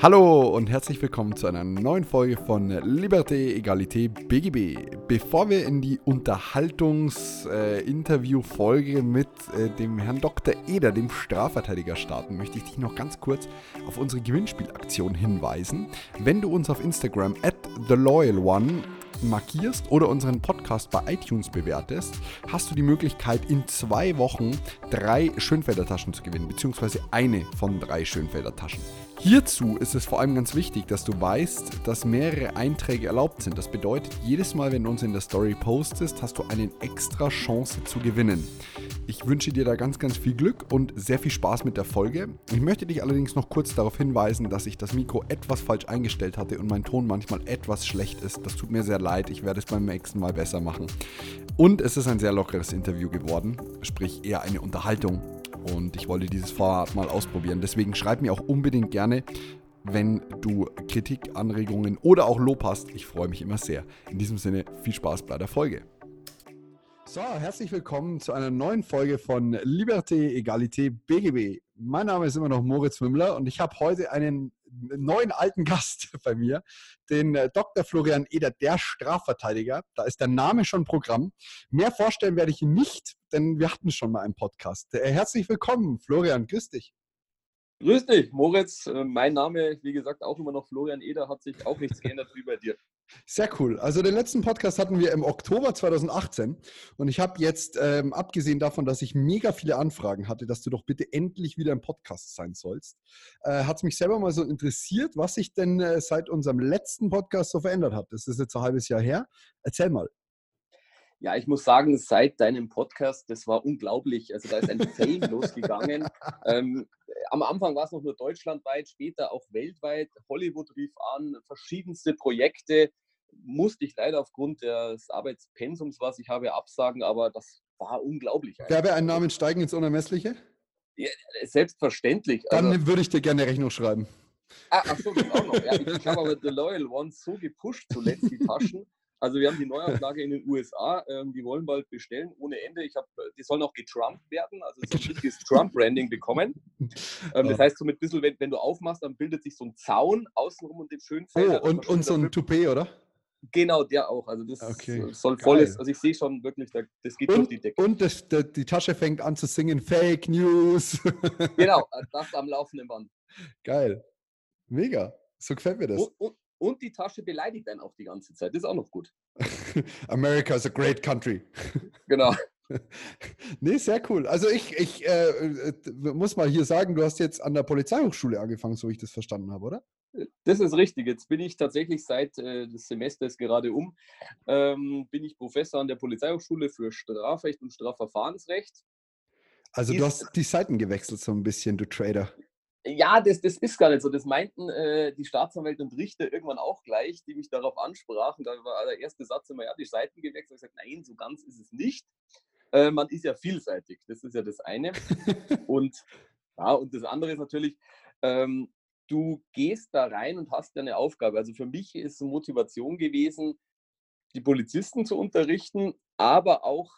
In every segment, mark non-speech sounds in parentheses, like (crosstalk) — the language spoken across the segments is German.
Hallo und herzlich willkommen zu einer neuen Folge von Liberté, Egalité, BGB. Bevor wir in die Unterhaltungs-Interview-Folge mit äh, dem Herrn Dr. Eder, dem Strafverteidiger, starten, möchte ich dich noch ganz kurz auf unsere Gewinnspielaktion hinweisen. Wenn du uns auf Instagram at TheLoyalOne markierst oder unseren Podcast bei iTunes bewertest, hast du die Möglichkeit, in zwei Wochen drei Schönfelder Taschen zu gewinnen, beziehungsweise eine von drei Schönfelder Taschen. Hierzu ist es vor allem ganz wichtig, dass du weißt, dass mehrere Einträge erlaubt sind. Das bedeutet, jedes Mal, wenn du uns in der Story postest, hast du eine extra Chance zu gewinnen. Ich wünsche dir da ganz, ganz viel Glück und sehr viel Spaß mit der Folge. Ich möchte dich allerdings noch kurz darauf hinweisen, dass ich das Mikro etwas falsch eingestellt hatte und mein Ton manchmal etwas schlecht ist. Das tut mir sehr leid. Ich werde es beim nächsten Mal besser machen. Und es ist ein sehr lockeres Interview geworden, sprich eher eine Unterhaltung und ich wollte dieses Format mal ausprobieren. Deswegen schreib mir auch unbedingt gerne, wenn du Kritik, Anregungen oder auch Lob hast. Ich freue mich immer sehr. In diesem Sinne, viel Spaß bei der Folge. So, herzlich willkommen zu einer neuen Folge von Liberté, Egalité, BGB. Mein Name ist immer noch Moritz Mümmler und ich habe heute einen neuen alten Gast (laughs) bei mir, den äh, Dr. Florian Eder, der Strafverteidiger. Da ist der Name schon Programm. Mehr vorstellen werde ich ihn nicht, denn wir hatten schon mal einen Podcast. Äh, herzlich willkommen, Florian, grüß dich. Grüß dich, Moritz. Äh, mein Name, wie gesagt, auch immer noch Florian Eder, hat sich auch nichts geändert wie bei dir. Sehr cool. Also den letzten Podcast hatten wir im Oktober 2018 und ich habe jetzt, ähm, abgesehen davon, dass ich mega viele Anfragen hatte, dass du doch bitte endlich wieder im Podcast sein sollst, äh, hat es mich selber mal so interessiert, was sich denn äh, seit unserem letzten Podcast so verändert hat. Das ist jetzt ein halbes Jahr her. Erzähl mal. Ja, ich muss sagen, seit deinem Podcast, das war unglaublich. Also da ist ein Fame (laughs) losgegangen. Ähm, am Anfang war es noch nur deutschlandweit, später auch weltweit. Hollywood rief an, verschiedenste Projekte. Musste ich leider aufgrund des Arbeitspensums, was ich habe, absagen, aber das war unglaublich. Werbeeinnahmen steigen ins Unermessliche? Ja, selbstverständlich. Dann also, würde ich dir gerne Rechnung schreiben. Ah, ach so, das auch noch. Ja, ich, ich habe aber The Loyal Ones so gepusht zuletzt, die Taschen. Also wir haben die Neuauflage in den USA, ähm, die wollen bald bestellen ohne Ende. Ich habe, die sollen auch getrumpt werden, also so ein richtiges Trump-Branding bekommen. Ähm, das heißt, so mit ein bisschen, wenn, wenn, du aufmachst, dann bildet sich so ein Zaun außenrum und den schönen Feld. Oh, und, und so ein Toupet, oder? Genau, der auch. Also das okay. soll volles, also ich sehe schon wirklich, das geht und, durch die Decke. Und das, die Tasche fängt an zu singen, Fake News. genau, (laughs) das am laufenden Band. Geil. Mega. So gefällt mir das. Und, und, und die Tasche beleidigt einen auch die ganze Zeit. Das ist auch noch gut. (laughs) America is a great country. Genau. (laughs) nee, sehr cool. Also ich, ich äh, äh, muss mal hier sagen, du hast jetzt an der Polizeihochschule angefangen, so wie ich das verstanden habe, oder? Das ist richtig. Jetzt bin ich tatsächlich seit äh, des Semesters gerade um, ähm, bin ich Professor an der Polizeihochschule für Strafrecht und Strafverfahrensrecht. Also ist, du hast die Seiten gewechselt so ein bisschen, du Trader. Ja, das, das ist gar nicht so. Das meinten äh, die Staatsanwälte und Richter irgendwann auch gleich, die mich darauf ansprachen. Da war der erste Satz immer, ja, die Seiten gewechselt. Ich gesagt, nein, so ganz ist es nicht. Äh, man ist ja vielseitig. Das ist ja das eine. und, ja, und das andere ist natürlich, ähm, du gehst da rein und hast ja eine Aufgabe. Also für mich ist Motivation gewesen, die Polizisten zu unterrichten, aber auch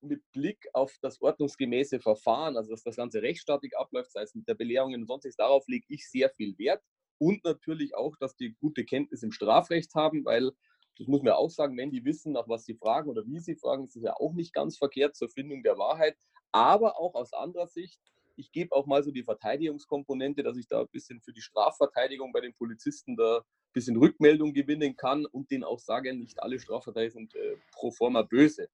mit Blick auf das ordnungsgemäße Verfahren, also dass das Ganze rechtsstaatlich abläuft, sei es mit der Belehrung und sonstiges, darauf lege ich sehr viel Wert. Und natürlich auch, dass die gute Kenntnis im Strafrecht haben, weil das muss man auch sagen, wenn die wissen, nach was sie fragen oder wie sie fragen, ist es ja auch nicht ganz verkehrt zur Findung der Wahrheit. Aber auch aus anderer Sicht, ich gebe auch mal so die Verteidigungskomponente, dass ich da ein bisschen für die Strafverteidigung bei den Polizisten da ein bisschen Rückmeldung gewinnen kann und denen auch sage, nicht alle Strafverteidiger sind äh, pro forma böse.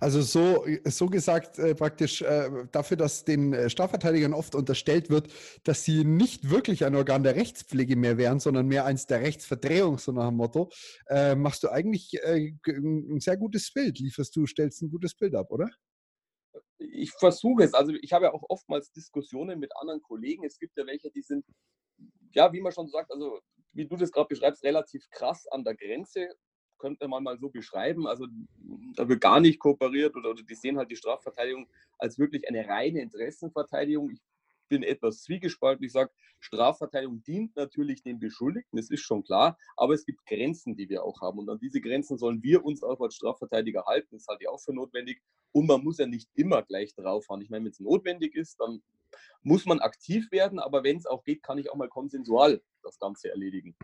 Also so, so gesagt äh, praktisch äh, dafür, dass den äh, Strafverteidigern oft unterstellt wird, dass sie nicht wirklich ein Organ der Rechtspflege mehr wären, sondern mehr eins der Rechtsverdrehung, so nach dem Motto, äh, machst du eigentlich äh, ein sehr gutes Bild, lieferst du, stellst ein gutes Bild ab, oder? Ich versuche es. Also ich habe ja auch oftmals Diskussionen mit anderen Kollegen. Es gibt ja welche, die sind, ja, wie man schon sagt, also wie du das gerade beschreibst, relativ krass an der Grenze könnte man mal so beschreiben. Also da wird gar nicht kooperiert oder, oder die sehen halt die Strafverteidigung als wirklich eine reine Interessenverteidigung. Ich bin etwas zwiegespalten. Ich sage, Strafverteidigung dient natürlich den Beschuldigten, das ist schon klar, aber es gibt Grenzen, die wir auch haben. Und an diese Grenzen sollen wir uns auch als Strafverteidiger halten. Das halte ich auch für notwendig. Und man muss ja nicht immer gleich draufhauen. Ich meine, wenn es notwendig ist, dann muss man aktiv werden, aber wenn es auch geht, kann ich auch mal konsensual das Ganze erledigen.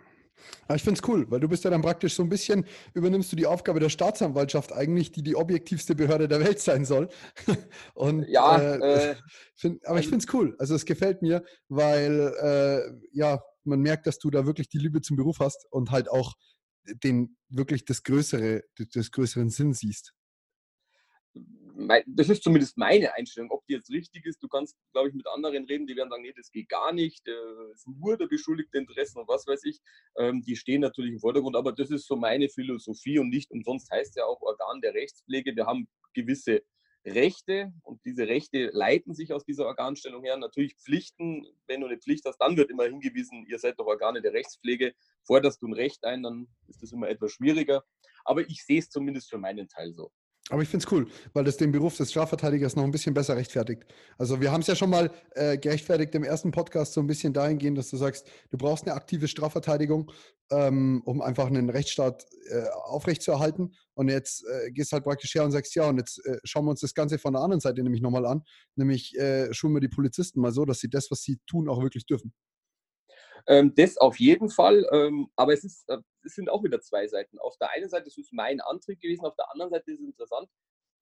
Aber ich finde es cool, weil du bist ja dann praktisch so ein bisschen, übernimmst du die Aufgabe der Staatsanwaltschaft eigentlich, die die objektivste Behörde der Welt sein soll. (laughs) Und, ja, äh, äh, (laughs) find, aber ich finde es cool. Also es gefällt mir, weil äh, ja, man merkt, dass du da wirklich die Liebe zum Beruf hast und halt auch den wirklich das größere, das größeren Sinn siehst das ist zumindest meine Einstellung. Ob die jetzt richtig ist, du kannst, glaube ich, mit anderen reden, die werden sagen, nee, das geht gar nicht, äh, ist nur der beschuldigte Interessen und was weiß ich. Ähm, die stehen natürlich im Vordergrund, aber das ist so meine Philosophie und nicht umsonst heißt ja auch Organ der Rechtspflege. Wir haben gewisse Rechte und diese Rechte leiten sich aus dieser Organstellung her. Natürlich Pflichten, wenn du eine Pflicht hast, dann wird immer hingewiesen, ihr seid doch Organe der Rechtspflege. Forderst du ein Recht ein, dann ist das immer etwas schwieriger. Aber ich sehe es zumindest für meinen Teil so. Aber ich finde es cool, weil das den Beruf des Strafverteidigers noch ein bisschen besser rechtfertigt. Also wir haben es ja schon mal äh, gerechtfertigt im ersten Podcast so ein bisschen dahingehend, dass du sagst, du brauchst eine aktive Strafverteidigung, ähm, um einfach einen Rechtsstaat äh, aufrechtzuerhalten. Und jetzt äh, gehst halt praktisch her und sagst, ja, und jetzt äh, schauen wir uns das Ganze von der anderen Seite nämlich nochmal an. Nämlich äh, schulen wir die Polizisten mal so, dass sie das, was sie tun, auch wirklich dürfen. Ähm, das auf jeden Fall, ähm, aber es, ist, äh, es sind auch wieder zwei Seiten. Auf der einen Seite ist es mein Antrieb gewesen, auf der anderen Seite ist es interessant,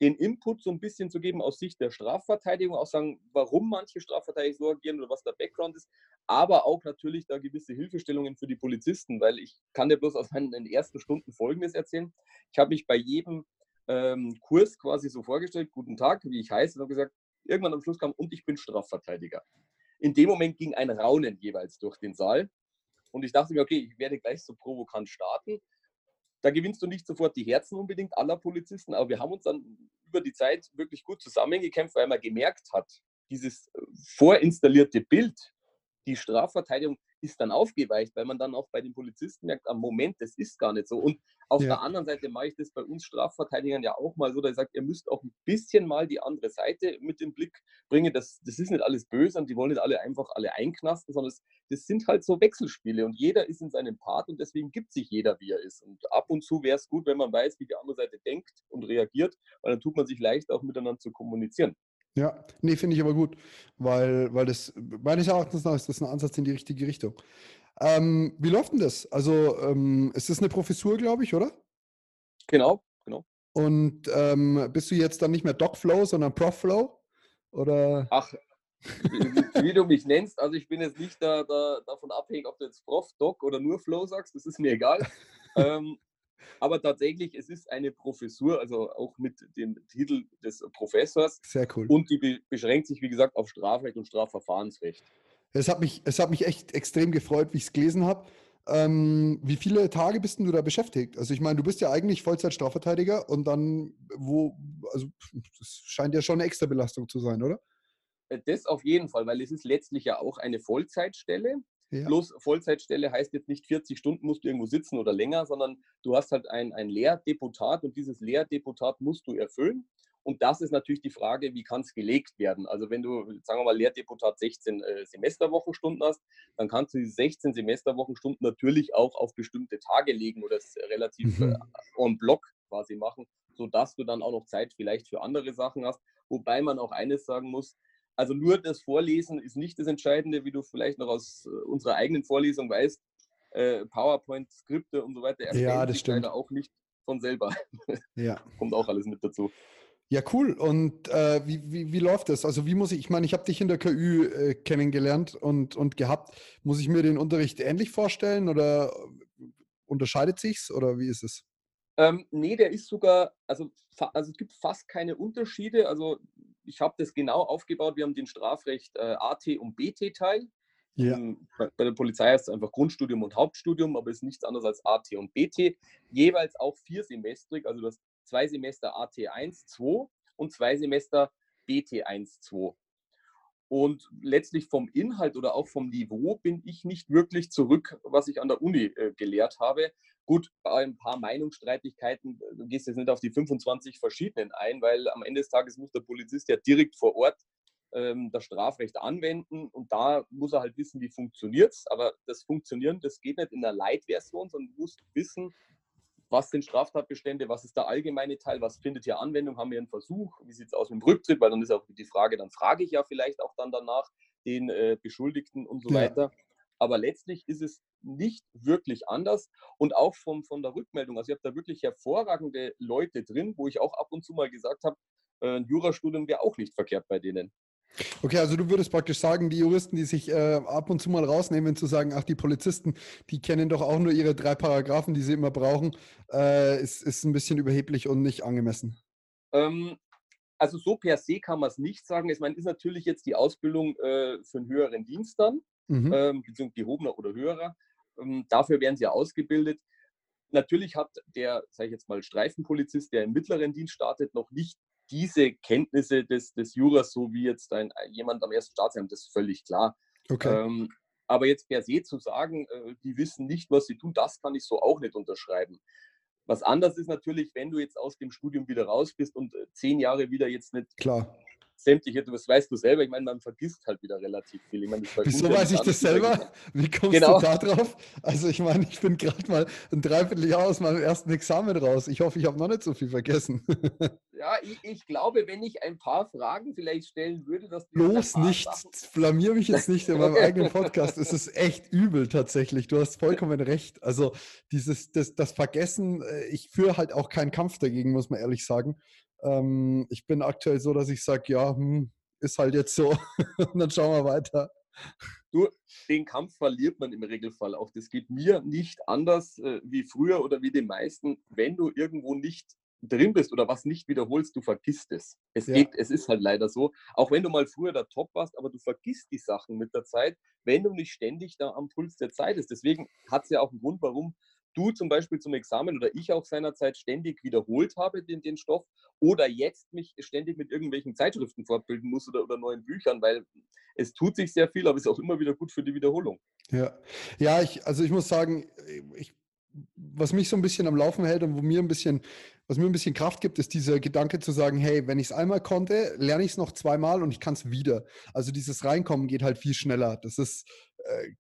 den Input so ein bisschen zu geben aus Sicht der Strafverteidigung, auch sagen, warum manche Strafverteidiger so agieren oder was der Background ist, aber auch natürlich da gewisse Hilfestellungen für die Polizisten, weil ich kann dir bloß aus meinen ersten Stunden Folgendes erzählen. Ich habe mich bei jedem ähm, Kurs quasi so vorgestellt, guten Tag, wie ich heiße, und habe gesagt, irgendwann am Schluss kam, und ich bin Strafverteidiger. In dem Moment ging ein Raunen jeweils durch den Saal. Und ich dachte mir, okay, ich werde gleich so provokant starten. Da gewinnst du nicht sofort die Herzen unbedingt aller Polizisten, aber wir haben uns dann über die Zeit wirklich gut zusammengekämpft, weil man gemerkt hat, dieses äh, vorinstallierte Bild, die Strafverteidigung ist dann aufgeweicht, weil man dann auch bei den Polizisten merkt, am Moment, das ist gar nicht so. Und auf ja. der anderen Seite mache ich das bei uns Strafverteidigern ja auch mal so, ich sage, ihr müsst auch ein bisschen mal die andere Seite mit dem Blick bringen. Das, das ist nicht alles böse und die wollen nicht alle einfach alle einknasten, sondern es, das sind halt so Wechselspiele und jeder ist in seinem Part und deswegen gibt sich jeder, wie er ist. Und ab und zu wäre es gut, wenn man weiß, wie die andere Seite denkt und reagiert, weil dann tut man sich leicht auch miteinander zu kommunizieren. Ja, nee, finde ich aber gut, weil, weil das meines Erachtens nach ist das ein Ansatz in die richtige Richtung. Ähm, wie läuft denn das? Also, ähm, ist das eine Professur, glaube ich, oder? Genau, genau. Und ähm, bist du jetzt dann nicht mehr DocFlow, sondern ProfFlow? Oder? Ach, wie, wie, du mich nennst, also ich bin jetzt nicht da, da, davon abhängig, ob du jetzt Prof, Doc oder nur Flow sagst, das ist mir egal. (laughs) aber tatsächlich, es ist eine Professur, also auch mit dem Titel des Professors. Sehr cool. Und die be beschränkt sich, wie gesagt, auf Strafrecht und Strafverfahrensrecht. Es hat mich, es hat mich echt extrem gefreut, wie ich es gelesen habe. Ähm, wie viele Tage bist du da beschäftigt? Also ich meine, du bist ja eigentlich Vollzeit-Strafverteidiger und dann, wo, also das scheint ja schon eine extra Belastung zu sein, oder? Äh, das auf jeden Fall, weil es ist letztlich ja auch eine Vollzeitstelle. Ja. Bloß Vollzeitstelle heißt jetzt nicht 40 Stunden musst du irgendwo sitzen oder länger, sondern du hast halt ein, ein Lehrdeputat und dieses Lehrdeputat musst du erfüllen. Und das ist natürlich die Frage, wie kann es gelegt werden? Also wenn du, sagen wir mal, Lehrdeputat 16 äh, Semesterwochenstunden hast, dann kannst du diese 16 Semesterwochenstunden natürlich auch auf bestimmte Tage legen oder es relativ mhm. äh, en bloc quasi machen, sodass du dann auch noch Zeit vielleicht für andere Sachen hast. Wobei man auch eines sagen muss, also nur das Vorlesen ist nicht das Entscheidende, wie du vielleicht noch aus äh, unserer eigenen Vorlesung weißt. Äh, PowerPoint, Skripte und so weiter erstellen ja, das stimmt. auch nicht von selber. (laughs) Ja. Kommt auch alles mit dazu. Ja, cool. Und äh, wie, wie, wie läuft das? Also wie muss ich, ich meine, ich habe dich in der KÜ äh, kennengelernt und, und gehabt. Muss ich mir den Unterricht ähnlich vorstellen oder unterscheidet sich's oder wie ist es? Ähm, nee, der ist sogar, also, also es gibt fast keine Unterschiede. Also ich habe das genau aufgebaut. Wir haben den Strafrecht äh, AT und BT-Teil. Ja. Ähm, bei, bei der Polizei heißt es einfach Grundstudium und Hauptstudium, aber es ist nichts anderes als AT und BT. Jeweils auch vier Semestrig, also das zwei Semester AT1, 2 und zwei Semester BT1, 2. Und letztlich vom Inhalt oder auch vom Niveau bin ich nicht wirklich zurück, was ich an der Uni äh, gelehrt habe. Gut, ein paar Meinungsstreitigkeiten, äh, du gehst jetzt nicht auf die 25 verschiedenen ein, weil am Ende des Tages muss der Polizist ja direkt vor Ort ähm, das Strafrecht anwenden und da muss er halt wissen, wie funktioniert es. Aber das Funktionieren, das geht nicht in der Light-Version, sondern du musst wissen, was sind Straftatbestände, was ist der allgemeine Teil, was findet hier Anwendung, haben wir einen Versuch, wie sieht es aus mit dem Rücktritt, weil dann ist auch die Frage, dann frage ich ja vielleicht auch dann danach den äh, Beschuldigten und so ja. weiter. Aber letztlich ist es nicht wirklich anders und auch vom, von der Rückmeldung. Also, ich habe da wirklich hervorragende Leute drin, wo ich auch ab und zu mal gesagt habe, äh, ein Jurastudium wäre auch nicht verkehrt bei denen. Okay, also du würdest praktisch sagen, die Juristen, die sich äh, ab und zu mal rausnehmen, zu sagen, ach, die Polizisten, die kennen doch auch nur ihre drei Paragraphen, die sie immer brauchen, äh, ist, ist ein bisschen überheblich und nicht angemessen. Ähm, also so per se kann man es nicht sagen. Ich meine, ist natürlich jetzt die Ausbildung äh, für einen höheren Dienst dann, mhm. ähm, beziehungsweise gehobener oder höherer. Ähm, dafür werden sie ja ausgebildet. Natürlich hat der, sage ich jetzt mal, Streifenpolizist, der im mittleren Dienst startet, noch nicht diese Kenntnisse des, des Juras, so wie jetzt ein, jemand am ersten Staatsamt, das ist völlig klar. Okay. Ähm, aber jetzt per se zu sagen, äh, die wissen nicht, was sie tun, das kann ich so auch nicht unterschreiben. Was anders ist natürlich, wenn du jetzt aus dem Studium wieder raus bist und äh, zehn Jahre wieder jetzt nicht Klar sämtliche, das weißt du selber, ich meine, man vergisst halt wieder relativ viel. Ich meine, Wieso weiß ich das selber? Wie kommst genau. du da drauf? Also ich meine, ich bin gerade mal ein Dreivierteljahr aus meinem ersten Examen raus. Ich hoffe, ich habe noch nicht so viel vergessen. (laughs) ja, ich, ich, glaube, wenn ich ein paar Fragen vielleicht stellen würde, dass. Bloß nicht, blamier mich jetzt nicht in meinem (laughs) eigenen Podcast. Es ist echt übel tatsächlich. Du hast vollkommen recht. Also dieses, das, das Vergessen, äh, ich führe halt auch keinen Kampf dagegen, muss man ehrlich sagen. Ähm, ich bin aktuell so, dass ich sage, ja, hm, ist halt jetzt so. (laughs) Und dann schauen wir weiter. Du, den Kampf verliert man im Regelfall auch. Das geht mir nicht anders äh, wie früher oder wie den meisten. Wenn du irgendwo nicht drin bist oder was nicht wiederholst, du vergisst es. Es, ja. geht, es ist halt leider so. Auch wenn du mal früher der Top warst, aber du vergisst die Sachen mit der Zeit, wenn du nicht ständig da am Puls der Zeit bist. Deswegen hat es ja auch einen Grund, warum du zum Beispiel zum Examen oder ich auch seinerzeit ständig wiederholt habe, den, den Stoff, oder jetzt mich ständig mit irgendwelchen Zeitschriften fortbilden muss oder, oder neuen Büchern, weil es tut sich sehr viel, aber es ist auch immer wieder gut für die Wiederholung. Ja, ja ich, also ich muss sagen, ich, was mich so ein bisschen am Laufen hält und wo mir ein bisschen, was mir ein bisschen Kraft gibt, ist dieser Gedanke zu sagen, hey, wenn ich es einmal konnte, lerne ich es noch zweimal und ich kann es wieder. Also dieses Reinkommen geht halt viel schneller. Das ist äh,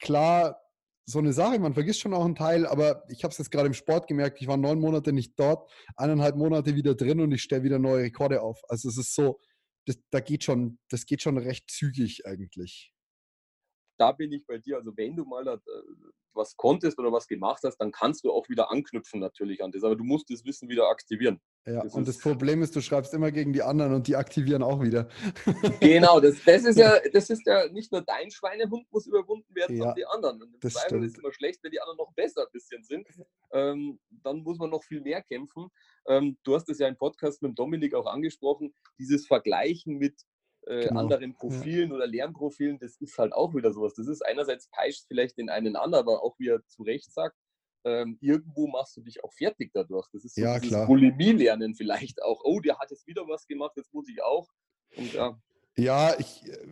klar, so eine Sache. Man vergisst schon auch einen Teil, aber ich habe es jetzt gerade im Sport gemerkt. Ich war neun Monate nicht dort, eineinhalb Monate wieder drin und ich stelle wieder neue Rekorde auf. Also es ist so, das, da geht schon, das geht schon recht zügig eigentlich. Da bin ich bei dir. Also wenn du mal äh, was konntest oder was gemacht hast, dann kannst du auch wieder anknüpfen natürlich an das. Aber du musst das Wissen wieder aktivieren. Ja, das und das Problem ist, du schreibst immer gegen die anderen und die aktivieren auch wieder. (laughs) Genau, das, das, ist ja, das ist ja nicht nur dein Schweinehund muss überwunden werden, ja, sondern die anderen. Und im das Zweifel ist immer schlecht, wenn die anderen noch besser ein bisschen sind. Ähm, dann muss man noch viel mehr kämpfen. Ähm, du hast es ja im Podcast mit Dominik auch angesprochen, dieses Vergleichen mit äh, genau. anderen Profilen ja. oder Lernprofilen, das ist halt auch wieder sowas. Das ist einerseits peitscht vielleicht den einen an, aber auch wie er zu Recht sagt, ähm, irgendwo machst du dich auch fertig dadurch. Das ist so ja, dieses Bulimie-Lernen vielleicht auch. Oh, der hat jetzt wieder was gemacht, jetzt muss ich auch. Und ja. Ja, ich äh,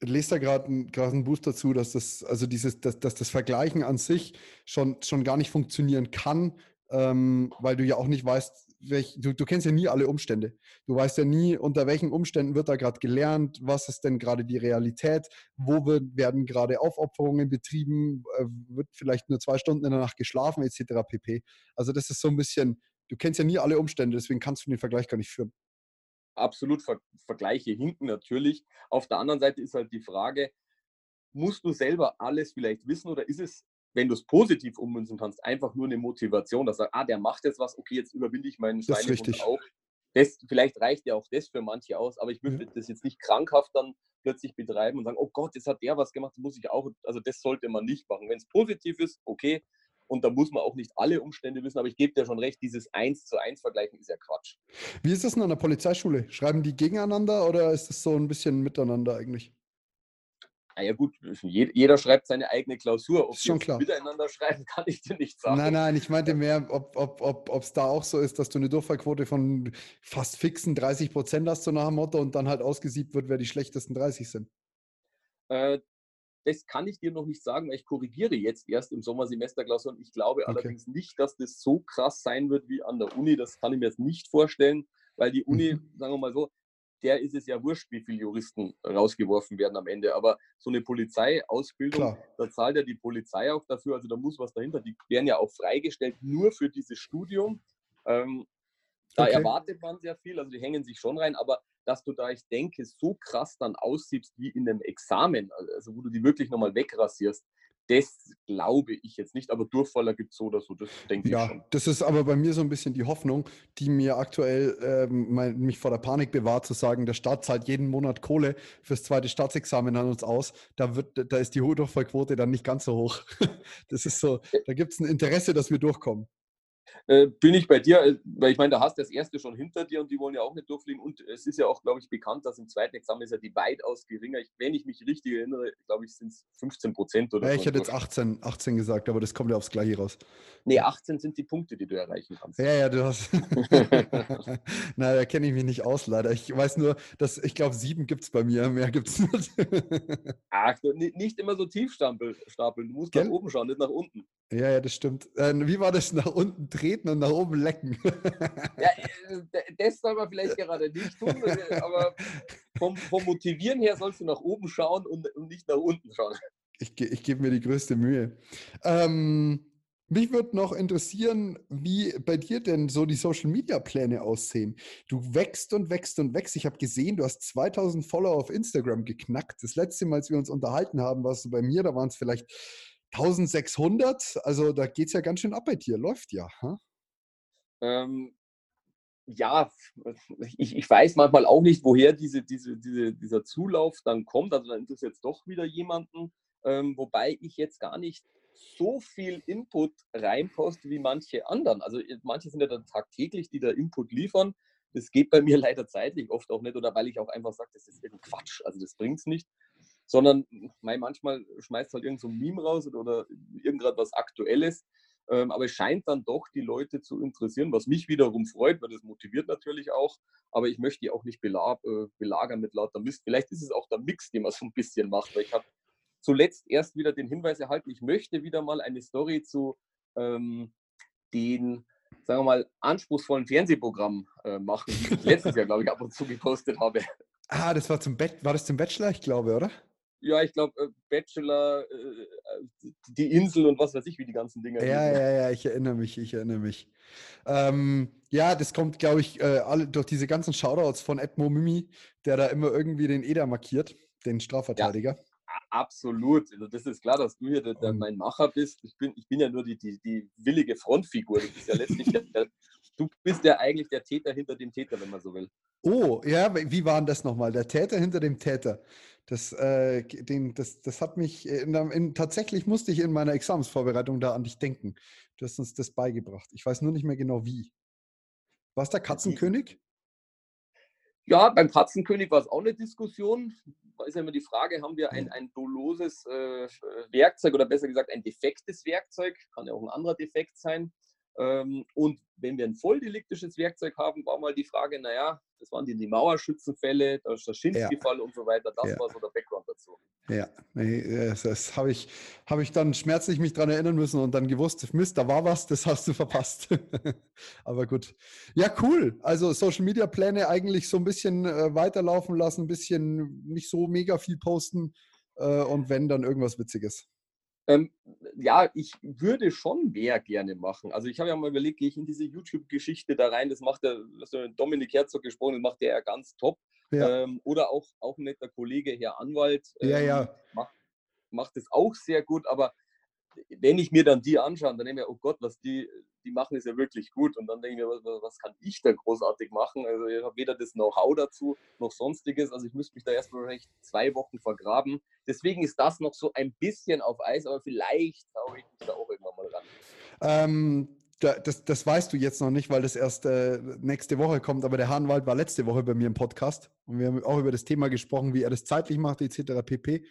lese da gerade ein, ein Boost dazu, dass das, also dieses, dass, dass das Vergleichen an sich schon, schon gar nicht funktionieren kann, ähm, weil du ja auch nicht weißt, welch, du, du kennst ja nie alle Umstände. Du weißt ja nie, unter welchen Umständen wird da gerade gelernt, was ist denn gerade die Realität, wo wird, werden gerade Aufopferungen betrieben, äh, wird vielleicht nur zwei Stunden in der Nacht geschlafen, etc. pp. Also das ist so ein bisschen, du kennst ja nie alle Umstände, deswegen kannst du den Vergleich gar nicht führen. Absolut, Ver Vergleiche hinken natürlich. Auf der anderen Seite ist halt die Frage, musst du selber alles vielleicht wissen oder ist es wenn du es positiv ummünzen kannst, einfach nur eine Motivation, dass er, ah, der macht jetzt was, okay, jetzt überwinde ich meinen Schweinehund auch. Das, vielleicht reicht ja auch das für manche aus, aber ich würde ja. das jetzt nicht krankhaft dann plötzlich betreiben und sagen, oh Gott, jetzt hat der was gemacht, das muss ich auch, also das sollte man nicht machen. Wenn es positiv ist, okay, und da muss man auch nicht alle Umstände wissen, aber ich gebe dir schon recht, dieses Eins zu eins Vergleichen ist ja Quatsch. Wie ist das denn an der Polizeischule? Schreiben die gegeneinander oder ist das so ein bisschen miteinander eigentlich? Naja gut, jeder schreibt seine eigene Klausur. Ob ist schon klar. miteinander schreiben, (laughs) kann ich dir nicht sagen. Nein, nein, ich meinte mehr, ob es ob, ob, da auch so ist, dass du eine Durchfallquote von fast fixen 30 Prozent hast, so nach dem Motto, und dann halt ausgesiebt wird, wer die schlechtesten 30 sind. Äh, das kann ich dir noch nicht sagen, weil ich korrigiere jetzt erst im Sommersemester Klausuren. Ich glaube okay. allerdings nicht, dass das so krass sein wird wie an der Uni. Das kann ich mir jetzt nicht vorstellen, weil die Uni, mhm. sagen wir mal so, der ist es ja wurscht, wie viele Juristen rausgeworfen werden am Ende. Aber so eine Polizeiausbildung, da zahlt ja die Polizei auch dafür, also da muss was dahinter. Die werden ja auch freigestellt nur für dieses Studium. Ähm, da okay. erwartet man sehr viel, also die hängen sich schon rein, aber dass du da, ich denke, so krass dann aussiehst wie in einem Examen, also wo du die wirklich nochmal wegrasierst, das glaube ich jetzt nicht, aber Durchfaller gibt es so oder so, das denke ja, ich schon. Das ist aber bei mir so ein bisschen die Hoffnung, die mir aktuell ähm, mein, mich vor der Panik bewahrt, zu sagen, der Staat zahlt jeden Monat Kohle fürs zweite Staatsexamen an uns aus. Da, wird, da ist die Durchfallquote dann nicht ganz so hoch. (laughs) Das ist so, da gibt es ein Interesse, dass wir durchkommen. Äh, bin ich bei dir, äh, weil ich meine, da hast du das erste schon hinter dir und die wollen ja auch nicht durchfliegen. Und es ist ja auch, glaube ich, bekannt, dass im zweiten Examen ist ja die weitaus geringer. Ich, wenn ich mich richtig erinnere, glaube ich, sind es 15 Prozent oder ja, Ich hätte jetzt 18, 18 gesagt, aber das kommt ja aufs Gleiche raus. Nee, 18 sind die Punkte, die du erreichen kannst. Ja, ja, du hast. (laughs) Na, da kenne ich mich nicht aus, leider. Ich weiß nur, dass ich glaube, sieben gibt es bei mir, mehr gibt es nicht. (laughs) Ach, nicht immer so tief stapeln. Du musst Gell? nach oben schauen, nicht nach unten. Ja, ja, das stimmt. Äh, wie war das? Nach unten treten und nach oben lecken. ja, äh, das soll man vielleicht gerade nicht tun, äh, aber vom, vom Motivieren her sollst du nach oben schauen und, und nicht nach unten schauen. Ich, ich gebe mir die größte Mühe. Ähm, mich würde noch interessieren, wie bei dir denn so die Social Media Pläne aussehen. Du wächst und wächst und wächst. Ich habe gesehen, du hast 2000 Follower auf Instagram geknackt. Das letzte Mal, als wir uns unterhalten haben, warst du bei mir, da waren es vielleicht 1600, also da geht es ja ganz schön ab bei dir, läuft ja. Ähm, ja, ich, ich weiß manchmal auch nicht, woher diese, diese, diese, dieser Zulauf dann kommt. Also dann interessiert es doch wieder jemanden, ähm, wobei ich jetzt gar nicht so viel Input reinposte wie manche anderen. Also äh, manche sind ja dann tagtäglich, die da Input liefern. Das geht bei mir (laughs) leider zeitlich oft auch nicht oder weil ich auch einfach sage, das ist irgendein Quatsch, also das bringt es nicht sondern mein, manchmal schmeißt halt irgend so ein Meme raus oder irgendwas was Aktuelles. Ähm, aber es scheint dann doch die Leute zu interessieren, was mich wiederum freut, weil das motiviert natürlich auch. Aber ich möchte die auch nicht belag, äh, belagern mit lauter Mist. Vielleicht ist es auch der Mix, den man so ein bisschen macht, weil ich habe zuletzt erst wieder den Hinweis erhalten, ich möchte wieder mal eine Story zu ähm, den, sagen wir mal, anspruchsvollen Fernsehprogramm äh, machen, die ich letztes Jahr, glaube ich, ab und zu gepostet habe. Ah, das war zum Bett, war das zum Bachelor, ich glaube, oder? Ja, ich glaube, äh, Bachelor, äh, äh, die Insel und was weiß ich, wie die ganzen Dinge. Ja, ja, ja, ich erinnere mich, ich erinnere mich. Ähm, ja, das kommt, glaube ich, alle, durch diese ganzen Shoutouts von Edmo Mimi, der da immer irgendwie den Eder markiert, den Strafverteidiger. Ja, absolut. Also das ist klar, dass du hier der, der mein Macher bist. Ich bin, ich bin ja nur die, die, die willige Frontfigur. Du bist ja letztlich der, du bist ja eigentlich der Täter hinter dem Täter, wenn man so will. Oh, ja, wie war denn das nochmal? Der Täter hinter dem Täter. Das, äh, den, das, das hat mich, in, in, tatsächlich musste ich in meiner Examensvorbereitung da an dich denken. Du hast uns das beigebracht. Ich weiß nur nicht mehr genau wie. War es der Katzenkönig? Ja, beim Katzenkönig war es auch eine Diskussion. Da ist ja immer die Frage, haben wir ein, ein doloses äh, Werkzeug oder besser gesagt ein defektes Werkzeug? Kann ja auch ein anderer Defekt sein. Ähm, und wenn wir ein volldeliktisches Werkzeug haben, war mal die Frage, naja, das waren die, die Mauerschützenfälle, der Schaschinski-Fall ja. und so weiter. Das ja. war so der Background dazu. Ja, das, das habe ich, hab ich dann schmerzlich mich daran erinnern müssen und dann gewusst, Mist, da war was, das hast du verpasst. (laughs) Aber gut. Ja, cool. Also Social Media Pläne eigentlich so ein bisschen äh, weiterlaufen lassen, ein bisschen nicht so mega viel posten äh, und wenn, dann irgendwas Witziges. Ähm, ja, ich würde schon mehr gerne machen. Also ich habe ja mal überlegt, gehe ich in diese YouTube-Geschichte da rein, das macht der, das Dominik Herzog gesprochen, das macht der ja ganz top. Ja. Ähm, oder auch, auch ein netter Kollege, Herr Anwalt, ähm, ja, ja. Macht, macht das auch sehr gut, aber wenn ich mir dann die anschaue, dann denke ich mir, oh Gott, was die, die machen, ist ja wirklich gut. Und dann denke ich mir, was, was kann ich da großartig machen? Also ich habe weder das Know-how dazu noch sonstiges. Also ich müsste mich da erstmal wahrscheinlich zwei Wochen vergraben. Deswegen ist das noch so ein bisschen auf Eis, aber vielleicht traue ich mich da auch irgendwann mal ran. Ähm, das, das, weißt du jetzt noch nicht, weil das erst äh, nächste Woche kommt, aber der Hahnwald war letzte Woche bei mir im Podcast und wir haben auch über das Thema gesprochen, wie er das zeitlich macht, etc. pp.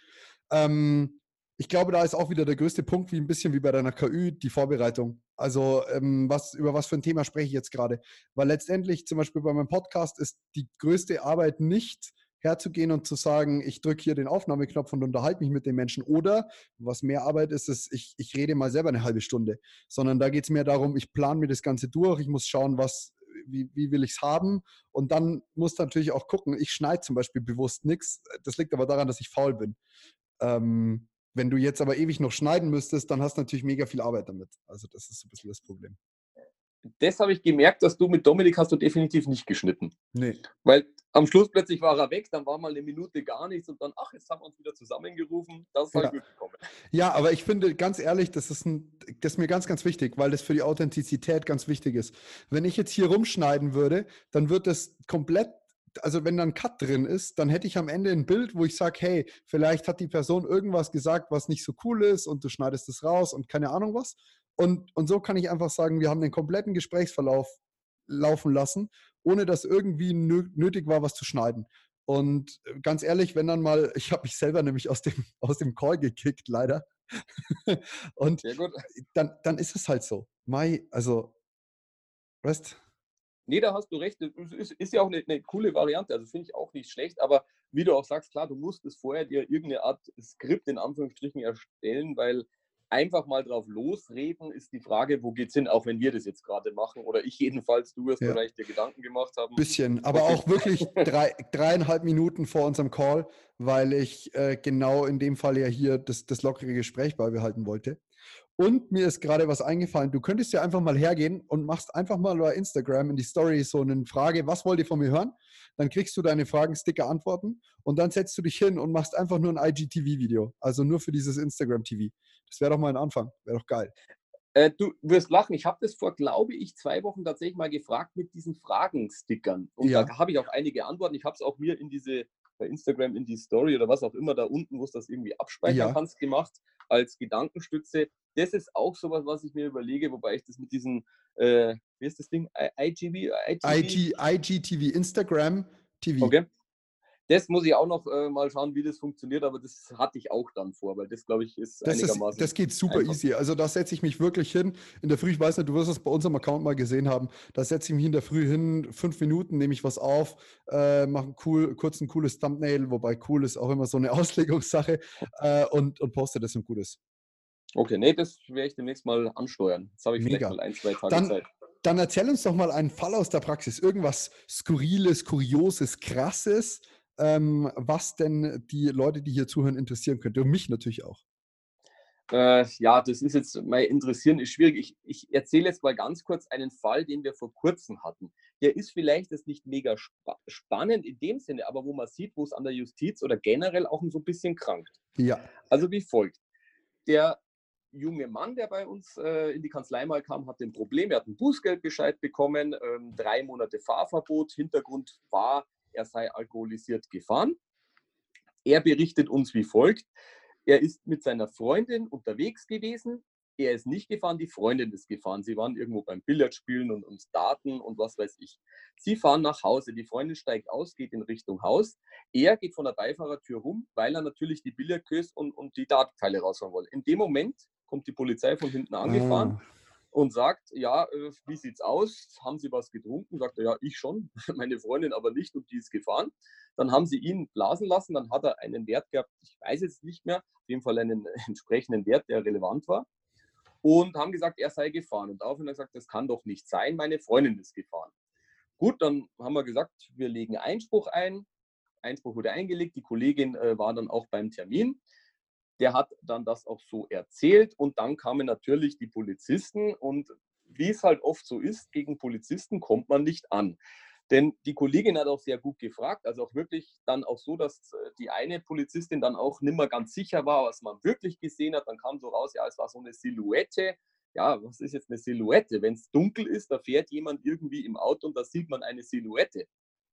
Ähm, ich glaube, da ist auch wieder der größte Punkt, wie ein bisschen wie bei deiner KÜ, die Vorbereitung. Also ähm, was, über was für ein Thema spreche ich jetzt gerade? Weil letztendlich zum Beispiel bei meinem Podcast ist die größte Arbeit nicht herzugehen und zu sagen, ich drücke hier den Aufnahmeknopf und unterhalte mich mit den Menschen. Oder was mehr Arbeit ist, ist, ich, ich rede mal selber eine halbe Stunde. Sondern da geht es mehr darum, ich plane mir das Ganze durch, ich muss schauen, was, wie, wie will ich es haben? Und dann musst du natürlich auch gucken, ich schneide zum Beispiel bewusst nichts. Das liegt aber daran, dass ich faul bin. Ähm, wenn du jetzt aber ewig noch schneiden müsstest, dann hast du natürlich mega viel Arbeit damit. Also das ist so ein bisschen das Problem das habe ich gemerkt, dass du mit Dominik hast du definitiv nicht geschnitten. Nee. Weil am Schluss plötzlich war er weg, dann war mal eine Minute gar nichts und dann, ach, jetzt haben wir uns wieder zusammengerufen. Das ist halt ja. mitbekommen. Ja, aber ich finde, ganz ehrlich, das ist, ein, das ist mir ganz, ganz wichtig, weil das für die Authentizität ganz wichtig ist. Wenn ich jetzt hier rumschneiden würde, dann wird das komplett also wenn da ein Cut drin ist, dann hätte ich am Ende ein Bild, wo ich sage, hey, vielleicht hat die Person irgendwas gesagt, was nicht so cool ist und du schneidest es raus und keine Ahnung was. Und, und so kann ich einfach sagen, wir haben den kompletten Gesprächsverlauf laufen lassen, ohne dass irgendwie nötig war, was zu schneiden. Und äh, ganz ehrlich, wenn dann mal, ich habe mich selber nämlich aus dem, (laughs) aus dem Call gekickt, leider. (laughs) und Dann, dann ist es halt so. Mai, also, weißt Nee, da hast du recht. Ist, ist ja auch eine, eine coole Variante. Also finde ich auch nicht schlecht. Aber wie du auch sagst, klar, du musst es vorher dir irgendeine Art Skript in Anführungsstrichen erstellen, weil einfach mal drauf losreden, ist die Frage, wo geht's hin, auch wenn wir das jetzt gerade machen oder ich jedenfalls, du wirst ja. vielleicht dir Gedanken gemacht haben. Bisschen, aber auch wirklich drei, dreieinhalb Minuten vor unserem Call, weil ich äh, genau in dem Fall ja hier das, das lockere Gespräch beibehalten wollte. Und mir ist gerade was eingefallen. Du könntest ja einfach mal hergehen und machst einfach mal bei Instagram in die Story so eine Frage, was wollt ihr von mir hören? Dann kriegst du deine Fragen, Sticker, Antworten und dann setzt du dich hin und machst einfach nur ein IGTV-Video. Also nur für dieses Instagram-TV. Das wäre doch mal ein Anfang. Wäre doch geil. Äh, du wirst lachen. Ich habe das vor, glaube ich, zwei Wochen tatsächlich mal gefragt mit diesen Fragenstickern. Und ja. da habe ich auch einige Antworten. Ich habe es auch mir in diese bei Instagram in die Story oder was auch immer da unten, wo es das irgendwie abspeichern ja. kannst, gemacht als Gedankenstütze. Das ist auch sowas, was ich mir überlege, wobei ich das mit diesen, äh, wie ist das Ding? IGB? IG, IGTV, Instagram TV. Okay. Das muss ich auch noch äh, mal schauen, wie das funktioniert, aber das hatte ich auch dann vor, weil das, glaube ich, ist das einigermaßen. Ist, das geht super einfach. easy. Also da setze ich mich wirklich hin. In der Früh, ich weiß nicht, du wirst es bei unserem Account mal gesehen haben, da setze ich mich in der Früh hin, fünf Minuten, nehme ich was auf, äh, mache cool, kurz ein cooles Thumbnail, wobei cool ist auch immer so eine (laughs) Auslegungssache äh, und, und poste das und Gutes. Okay, nee, das werde ich demnächst mal ansteuern. Jetzt habe ich Mega. vielleicht mal ein, zwei Tage dann, Zeit. Dann erzähl uns doch mal einen Fall aus der Praxis. Irgendwas Skurriles, Kurioses, Krasses, ähm, was denn die Leute, die hier zuhören, interessieren könnte. Und mich natürlich auch. Äh, ja, das ist jetzt, mein Interessieren ist schwierig. Ich, ich erzähle jetzt mal ganz kurz einen Fall, den wir vor kurzem hatten. Der ist vielleicht jetzt nicht mega spa spannend in dem Sinne, aber wo man sieht, wo es an der Justiz oder generell auch so ein bisschen krankt. Ja. Also wie folgt. Der junge Mann, der bei uns äh, in die Kanzlei mal kam, hat ein Problem. Er hat einen Bußgeldbescheid bekommen, ähm, drei Monate Fahrverbot. Hintergrund war, er sei alkoholisiert gefahren. Er berichtet uns wie folgt. Er ist mit seiner Freundin unterwegs gewesen. Er ist nicht gefahren, die Freundin ist gefahren. Sie waren irgendwo beim Billardspielen und uns Daten und was weiß ich. Sie fahren nach Hause. Die Freundin steigt aus, geht in Richtung Haus. Er geht von der Beifahrertür rum, weil er natürlich die Billardkös und, und die Datenteile raushauen will. In dem Moment kommt die Polizei von hinten angefahren. Ah und sagt, ja, äh, wie sieht's aus? Haben Sie was getrunken? Sagt er, ja, ich schon, (laughs) meine Freundin aber nicht und die ist gefahren. Dann haben sie ihn blasen lassen, dann hat er einen Wert gehabt, ich weiß jetzt nicht mehr, auf jeden Fall einen (laughs) entsprechenden Wert, der relevant war. Und haben gesagt, er sei gefahren. Und daraufhin hat er gesagt, das kann doch nicht sein, meine Freundin ist gefahren. Gut, dann haben wir gesagt, wir legen Einspruch ein. Einspruch wurde eingelegt, die Kollegin äh, war dann auch beim Termin der hat dann das auch so erzählt und dann kamen natürlich die Polizisten und wie es halt oft so ist, gegen Polizisten kommt man nicht an. Denn die Kollegin hat auch sehr gut gefragt, also auch wirklich dann auch so, dass äh, die eine Polizistin dann auch nicht mehr ganz sicher war, was man wirklich gesehen hat. Dann kam so raus, ja, es war so eine Silhouette. Ja, was ist jetzt eine Silhouette? Wenn es dunkel ist, da fährt jemand irgendwie im Auto und da sieht man eine Silhouette.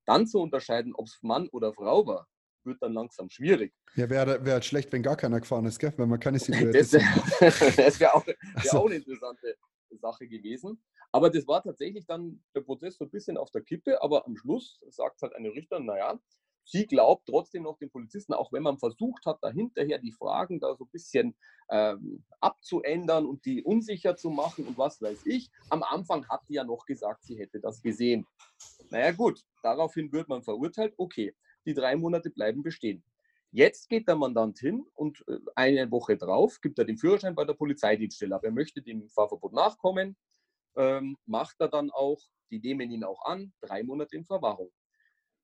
Dann zu unterscheiden, ob es Mann oder Frau war, wird dann langsam schwierig. Ja, wäre wär halt schlecht, wenn gar keiner gefahren ist, gell? wenn man keine (laughs) Silhouette (laughs) Das, das wäre auch, wär also. auch eine interessante Sache gewesen. Aber das war tatsächlich dann der Prozess so ein bisschen auf der Kippe, aber am Schluss sagt halt eine Richterin, naja, sie glaubt trotzdem noch den Polizisten, auch wenn man versucht hat, dahinterher die Fragen da so ein bisschen ähm, abzuändern und die unsicher zu machen und was weiß ich. Am Anfang hat die ja noch gesagt, sie hätte das gesehen. Naja gut, daraufhin wird man verurteilt, okay die drei Monate bleiben bestehen. Jetzt geht der Mandant hin und äh, eine Woche drauf gibt er den Führerschein bei der Polizeidienststelle ab. Er möchte dem Fahrverbot nachkommen, ähm, macht er dann auch, die nehmen ihn auch an, drei Monate in Verwahrung.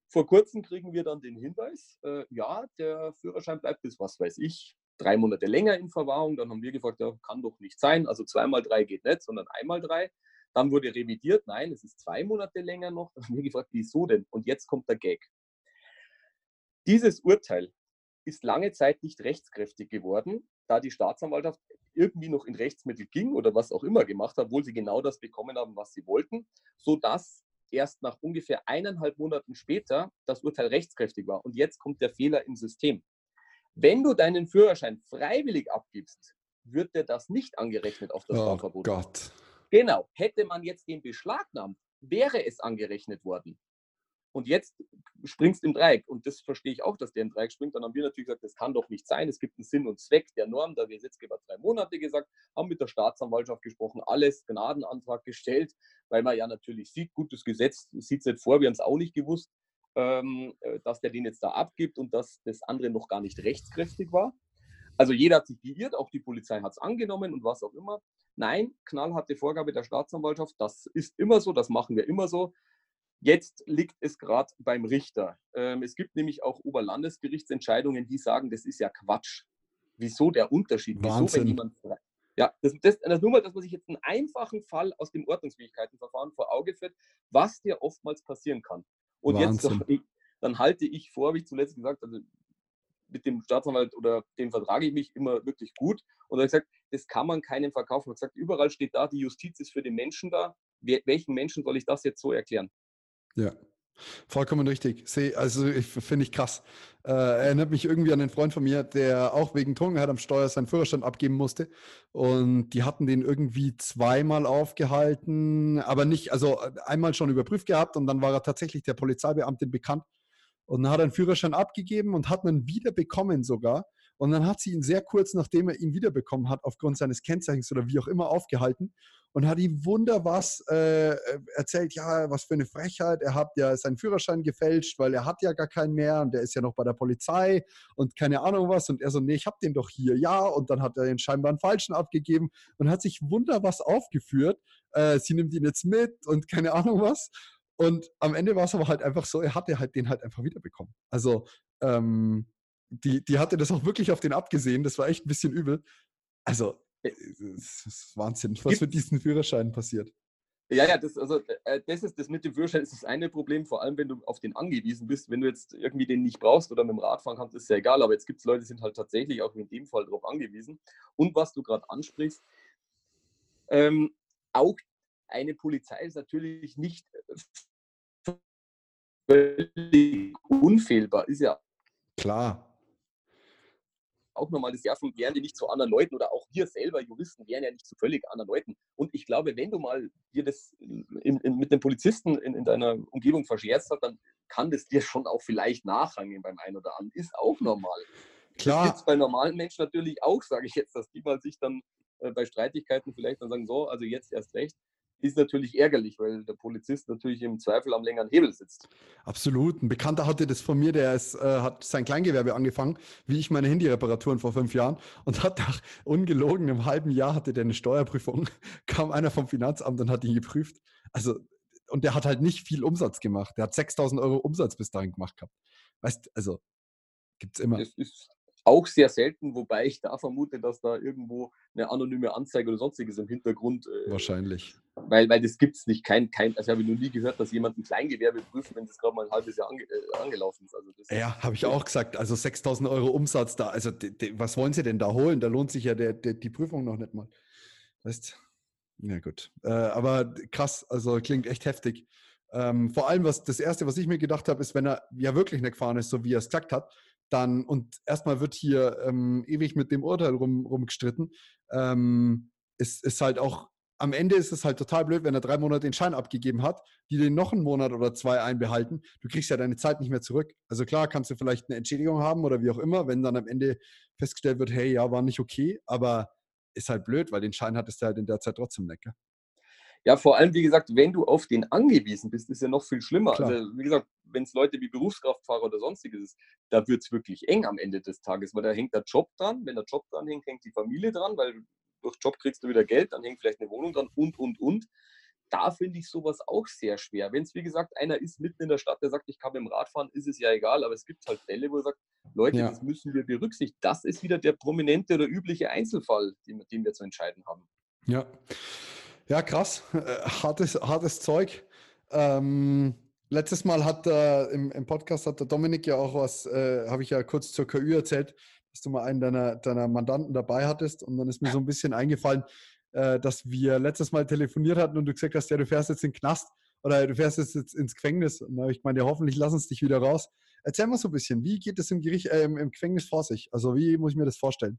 Vor kurzem kriegen wir dann den Hinweis, äh, ja, der Führerschein bleibt bis, was weiß ich, drei Monate länger in Verwahrung. Dann haben wir gefragt, ja, kann doch nicht sein. Also zweimal drei geht nicht, sondern einmal drei. Dann wurde revidiert, nein, es ist zwei Monate länger noch. Dann haben wir gefragt, wieso denn? Und jetzt kommt der Gag. Dieses Urteil ist lange Zeit nicht rechtskräftig geworden, da die Staatsanwaltschaft irgendwie noch in Rechtsmittel ging oder was auch immer gemacht hat, obwohl sie genau das bekommen haben, was sie wollten, sodass erst nach ungefähr eineinhalb Monaten später das Urteil rechtskräftig war. Und jetzt kommt der Fehler im System. Wenn du deinen Führerschein freiwillig abgibst, wird dir das nicht angerechnet auf das oh Fahrverbot. Gott. Genau. Hätte man jetzt den beschlagnahmt, wäre es angerechnet worden. Und jetzt springst du im Dreieck. Und das verstehe ich auch, dass der im Dreieck springt. Dann haben wir natürlich gesagt, das kann doch nicht sein. Es gibt einen Sinn und Zweck der Norm. Der Gesetzgeber drei Monate gesagt, haben mit der Staatsanwaltschaft gesprochen, alles Gnadenantrag gestellt, weil man ja natürlich sieht, gutes Gesetz sieht es nicht vor, wir haben es auch nicht gewusst, ähm, äh, dass der den jetzt da abgibt und dass das andere noch gar nicht rechtskräftig war. Also jeder hat sich geirrt, auch die Polizei hat es angenommen und was auch immer. Nein, knallharte Vorgabe der Staatsanwaltschaft, das ist immer so, das machen wir immer so. Jetzt liegt es gerade beim Richter. Ähm, es gibt nämlich auch Oberlandesgerichtsentscheidungen, die sagen, das ist ja Quatsch. Wieso der Unterschied? Wahnsinn. Wieso, wenn jemand ja, das, das, das nur mal, dass man sich jetzt einen einfachen Fall aus dem Ordnungsfähigkeitenverfahren vor Auge führt, was dir oftmals passieren kann. Und Wahnsinn. jetzt, dann halte ich vor, wie ich zuletzt gesagt habe, also mit dem Staatsanwalt oder dem vertrage ich mich immer wirklich gut. Und hat gesagt, das kann man keinem verkaufen. Er hat gesagt, überall steht da, die Justiz ist für den Menschen da. Welchen Menschen soll ich das jetzt so erklären? Ja. Vollkommen richtig. Seh, also ich finde ich krass. Äh, erinnert mich irgendwie an einen Freund von mir, der auch wegen Trunkenheit am Steuer seinen Führerschein abgeben musste. Und die hatten den irgendwie zweimal aufgehalten, aber nicht, also einmal schon überprüft gehabt und dann war er tatsächlich der Polizeibeamtin bekannt. Und hat einen Führerschein abgegeben und hat einen wieder bekommen sogar. Und dann hat sie ihn sehr kurz, nachdem er ihn wiederbekommen hat, aufgrund seines Kennzeichens oder wie auch immer aufgehalten und hat ihm wunder was äh, erzählt, ja, was für eine Frechheit, er hat ja seinen Führerschein gefälscht, weil er hat ja gar keinen mehr und der ist ja noch bei der Polizei und keine Ahnung was. Und er so, nee, ich hab den doch hier, ja. Und dann hat er den scheinbar einen falschen abgegeben und hat sich wunder was aufgeführt. Äh, sie nimmt ihn jetzt mit und keine Ahnung was. Und am Ende war es aber halt einfach so, er hatte halt den halt einfach wiederbekommen. Also, ähm, die, die hatte das auch wirklich auf den abgesehen. Das war echt ein bisschen übel. Also, das ist Wahnsinn, was mit diesen Führerscheinen passiert. Ja, ja, das, also, äh, das ist das mit dem Führerschein ist das eine Problem, vor allem wenn du auf den angewiesen bist. Wenn du jetzt irgendwie den nicht brauchst oder mit dem Rad fahren kannst, ist ja egal. Aber jetzt gibt es Leute, die sind halt tatsächlich auch in dem Fall darauf angewiesen. Und was du gerade ansprichst, ähm, auch eine Polizei ist natürlich nicht völlig unfehlbar. Ist ja Klar. Auch nochmal das Jahr wären die nicht zu anderen Leuten oder auch wir selber Juristen wären ja nicht zu völlig anderen Leuten. Und ich glaube, wenn du mal dir das in, in, mit den Polizisten in, in deiner Umgebung verscherzt hast, dann kann das dir schon auch vielleicht nachhangen beim einen oder anderen. Ist auch normal. Klar. Das gibt bei normalen Menschen natürlich auch, sage ich jetzt, dass die mal sich dann äh, bei Streitigkeiten vielleicht dann sagen, so, also jetzt erst recht ist natürlich ärgerlich, weil der Polizist natürlich im Zweifel am längeren Hebel sitzt. Absolut. Ein Bekannter hatte das von mir, der ist, äh, hat sein Kleingewerbe angefangen, wie ich meine Handyreparaturen vor fünf Jahren und hat nach ungelogen einem halben Jahr hatte der eine Steuerprüfung, (laughs) kam einer vom Finanzamt und hat ihn geprüft. Also, und der hat halt nicht viel Umsatz gemacht. Der hat 6000 Euro Umsatz bis dahin gemacht gehabt. Weißt, also, gibt's immer. Das ist auch sehr selten, wobei ich da vermute, dass da irgendwo eine anonyme Anzeige oder sonstiges im Hintergrund. Äh, Wahrscheinlich. Weil, weil das gibt es nicht. Kein, kein, also habe ich noch nie gehört, dass jemand ein Kleingewerbe prüft, wenn das gerade mal ein halbes Jahr ange, äh, angelaufen ist. Also Ja, habe ich auch gesagt. Also 6000 Euro Umsatz da. Also, die, die, was wollen Sie denn da holen? Da lohnt sich ja der, der, die Prüfung noch nicht mal. Weißt Ja, gut. Äh, aber krass, also klingt echt heftig. Ähm, vor allem, was das Erste, was ich mir gedacht habe, ist, wenn er ja wirklich nicht gefahren ist, so wie er es gesagt hat, dann, und erstmal wird hier ähm, ewig mit dem Urteil rum, rumgestritten, ähm, ist, ist halt auch, am Ende ist es halt total blöd, wenn er drei Monate den Schein abgegeben hat, die den noch einen Monat oder zwei einbehalten. Du kriegst ja deine Zeit nicht mehr zurück. Also klar, kannst du vielleicht eine Entschädigung haben oder wie auch immer, wenn dann am Ende festgestellt wird, hey, ja, war nicht okay, aber ist halt blöd, weil den Schein hattest du halt in der Zeit trotzdem. Gell? Ja, vor allem, wie gesagt, wenn du auf den angewiesen bist, ist ja noch viel schlimmer. Klar. Also, wie gesagt, wenn es Leute wie Berufskraftfahrer oder sonstiges ist, da wird es wirklich eng am Ende des Tages, weil da hängt der Job dran. Wenn der Job dran hängt, hängt die Familie dran, weil durch Job kriegst du wieder Geld, dann hängt vielleicht eine Wohnung dran und, und, und. da finde ich sowas auch sehr schwer. Wenn es, wie gesagt, einer ist mitten in der Stadt, der sagt, ich kann mit dem Rad fahren, ist es ja egal, aber es gibt halt Fälle, wo er sagt, Leute, ja. das müssen wir berücksichtigen. Das ist wieder der prominente oder übliche Einzelfall, den, den wir zu entscheiden haben. Ja, ja krass. Äh, hartes, hartes Zeug. Ähm, letztes Mal hat äh, im, im, Podcast hat der Dominik ja auch was, äh, habe ich ja kurz zur KÜ erzählt, dass du mal einen deiner, deiner Mandanten dabei hattest und dann ist mir so ein bisschen eingefallen, äh, dass wir letztes Mal telefoniert hatten und du gesagt hast, ja, du fährst jetzt in den Knast oder du fährst jetzt ins Gefängnis. Und habe ich gemeint, ja, hoffentlich lassen sie dich wieder raus. Erzähl mal so ein bisschen, wie geht es im, Gericht, äh, im, im Gefängnis vor sich? Also wie muss ich mir das vorstellen?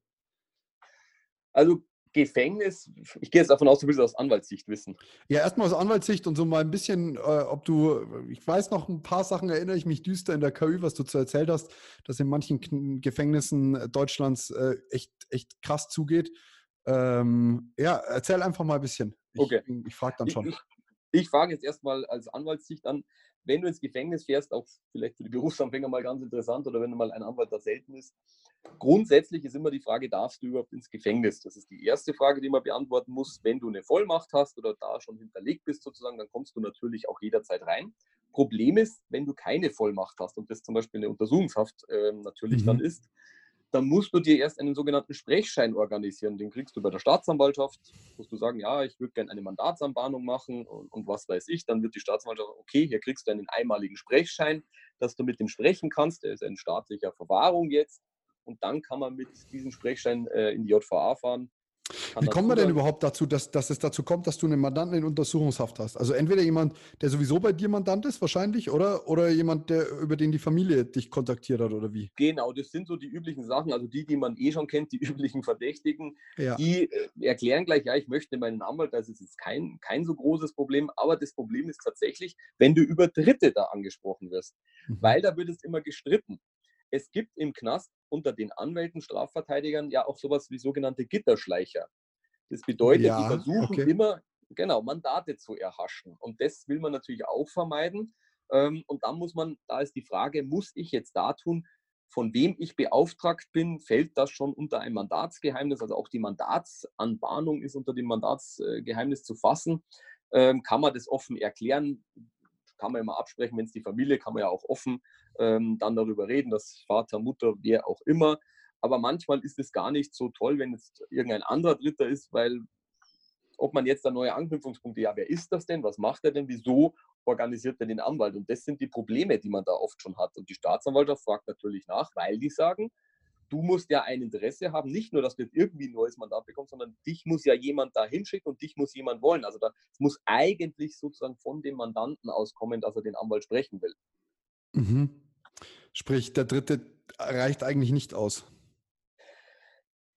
Also Gefängnis, ich gehe jetzt davon aus, du willst aus Anwaltssicht wissen. Ja, erstmal aus Anwaltssicht und so mal ein bisschen, äh, ob du, ich weiß noch ein paar Sachen, erinnere ich mich düster in der KÜ, was du zu erzählt hast, dass in manchen Gefängnissen Deutschlands äh, echt, echt krass zugeht. Ähm, ja, erzähl einfach mal ein bisschen. Ich, okay. Ich frage dann schon. Ich, ich, ich frage jetzt erstmal als Anwaltssicht an, wenn du ins Gefängnis fährst, auch vielleicht für die Berufsanfänger mal ganz interessant oder wenn mal ein Anwalt da selten ist. Grundsätzlich ist immer die Frage, darfst du überhaupt ins Gefängnis? Das ist die erste Frage, die man beantworten muss. Wenn du eine Vollmacht hast oder da schon hinterlegt bist sozusagen, dann kommst du natürlich auch jederzeit rein. Problem ist, wenn du keine Vollmacht hast und das zum Beispiel eine Untersuchungshaft äh, natürlich mhm. dann ist, dann musst du dir erst einen sogenannten Sprechschein organisieren. Den kriegst du bei der Staatsanwaltschaft. Musst du sagen, ja, ich würde gerne eine Mandatsanbahnung machen und, und, was weiß ich. Dann wird die Staatsanwaltschaft, okay, hier kriegst du einen einmaligen Sprechschein, dass du mit dem sprechen kannst. Der ist in staatlicher Verwahrung jetzt. Und dann kann man mit diesem Sprechschein äh, in die JVA fahren wie kommen wir denn überhaupt dazu, dass, dass es dazu kommt, dass du einen Mandanten in Untersuchungshaft hast? Also entweder jemand, der sowieso bei dir Mandant ist, wahrscheinlich, oder, oder jemand, der über den die Familie dich kontaktiert hat, oder wie? Genau, das sind so die üblichen Sachen, also die, die man eh schon kennt, die (laughs) üblichen Verdächtigen, ja. die äh, erklären gleich, ja, ich möchte meinen Anwalt, das ist jetzt kein, kein so großes Problem, aber das Problem ist tatsächlich, wenn du über Dritte da angesprochen wirst, mhm. weil da wird es immer gestritten. Es gibt im Knast unter den Anwälten, Strafverteidigern ja auch sowas wie sogenannte Gitterschleicher. Das bedeutet, ja, die versuchen okay. immer, genau, Mandate zu erhaschen. Und das will man natürlich auch vermeiden. Ähm, und dann muss man, da ist die Frage, muss ich jetzt da tun, von wem ich beauftragt bin, fällt das schon unter ein Mandatsgeheimnis, also auch die Mandatsanbahnung ist unter dem Mandatsgeheimnis zu fassen. Ähm, kann man das offen erklären? Kann man immer absprechen, wenn es die Familie, kann man ja auch offen ähm, dann darüber reden, dass Vater, Mutter, wer auch immer. Aber manchmal ist es gar nicht so toll, wenn jetzt irgendein anderer Dritter ist, weil ob man jetzt da neue Anknüpfungspunkte, ja, wer ist das denn? Was macht er denn? Wieso organisiert er den Anwalt? Und das sind die Probleme, die man da oft schon hat. Und die Staatsanwaltschaft fragt natürlich nach, weil die sagen, du musst ja ein Interesse haben, nicht nur, dass du irgendwie ein neues Mandat bekommst, sondern dich muss ja jemand da hinschicken und dich muss jemand wollen. Also da muss eigentlich sozusagen von dem Mandanten auskommen, dass er den Anwalt sprechen will. Mhm. Sprich, der dritte reicht eigentlich nicht aus.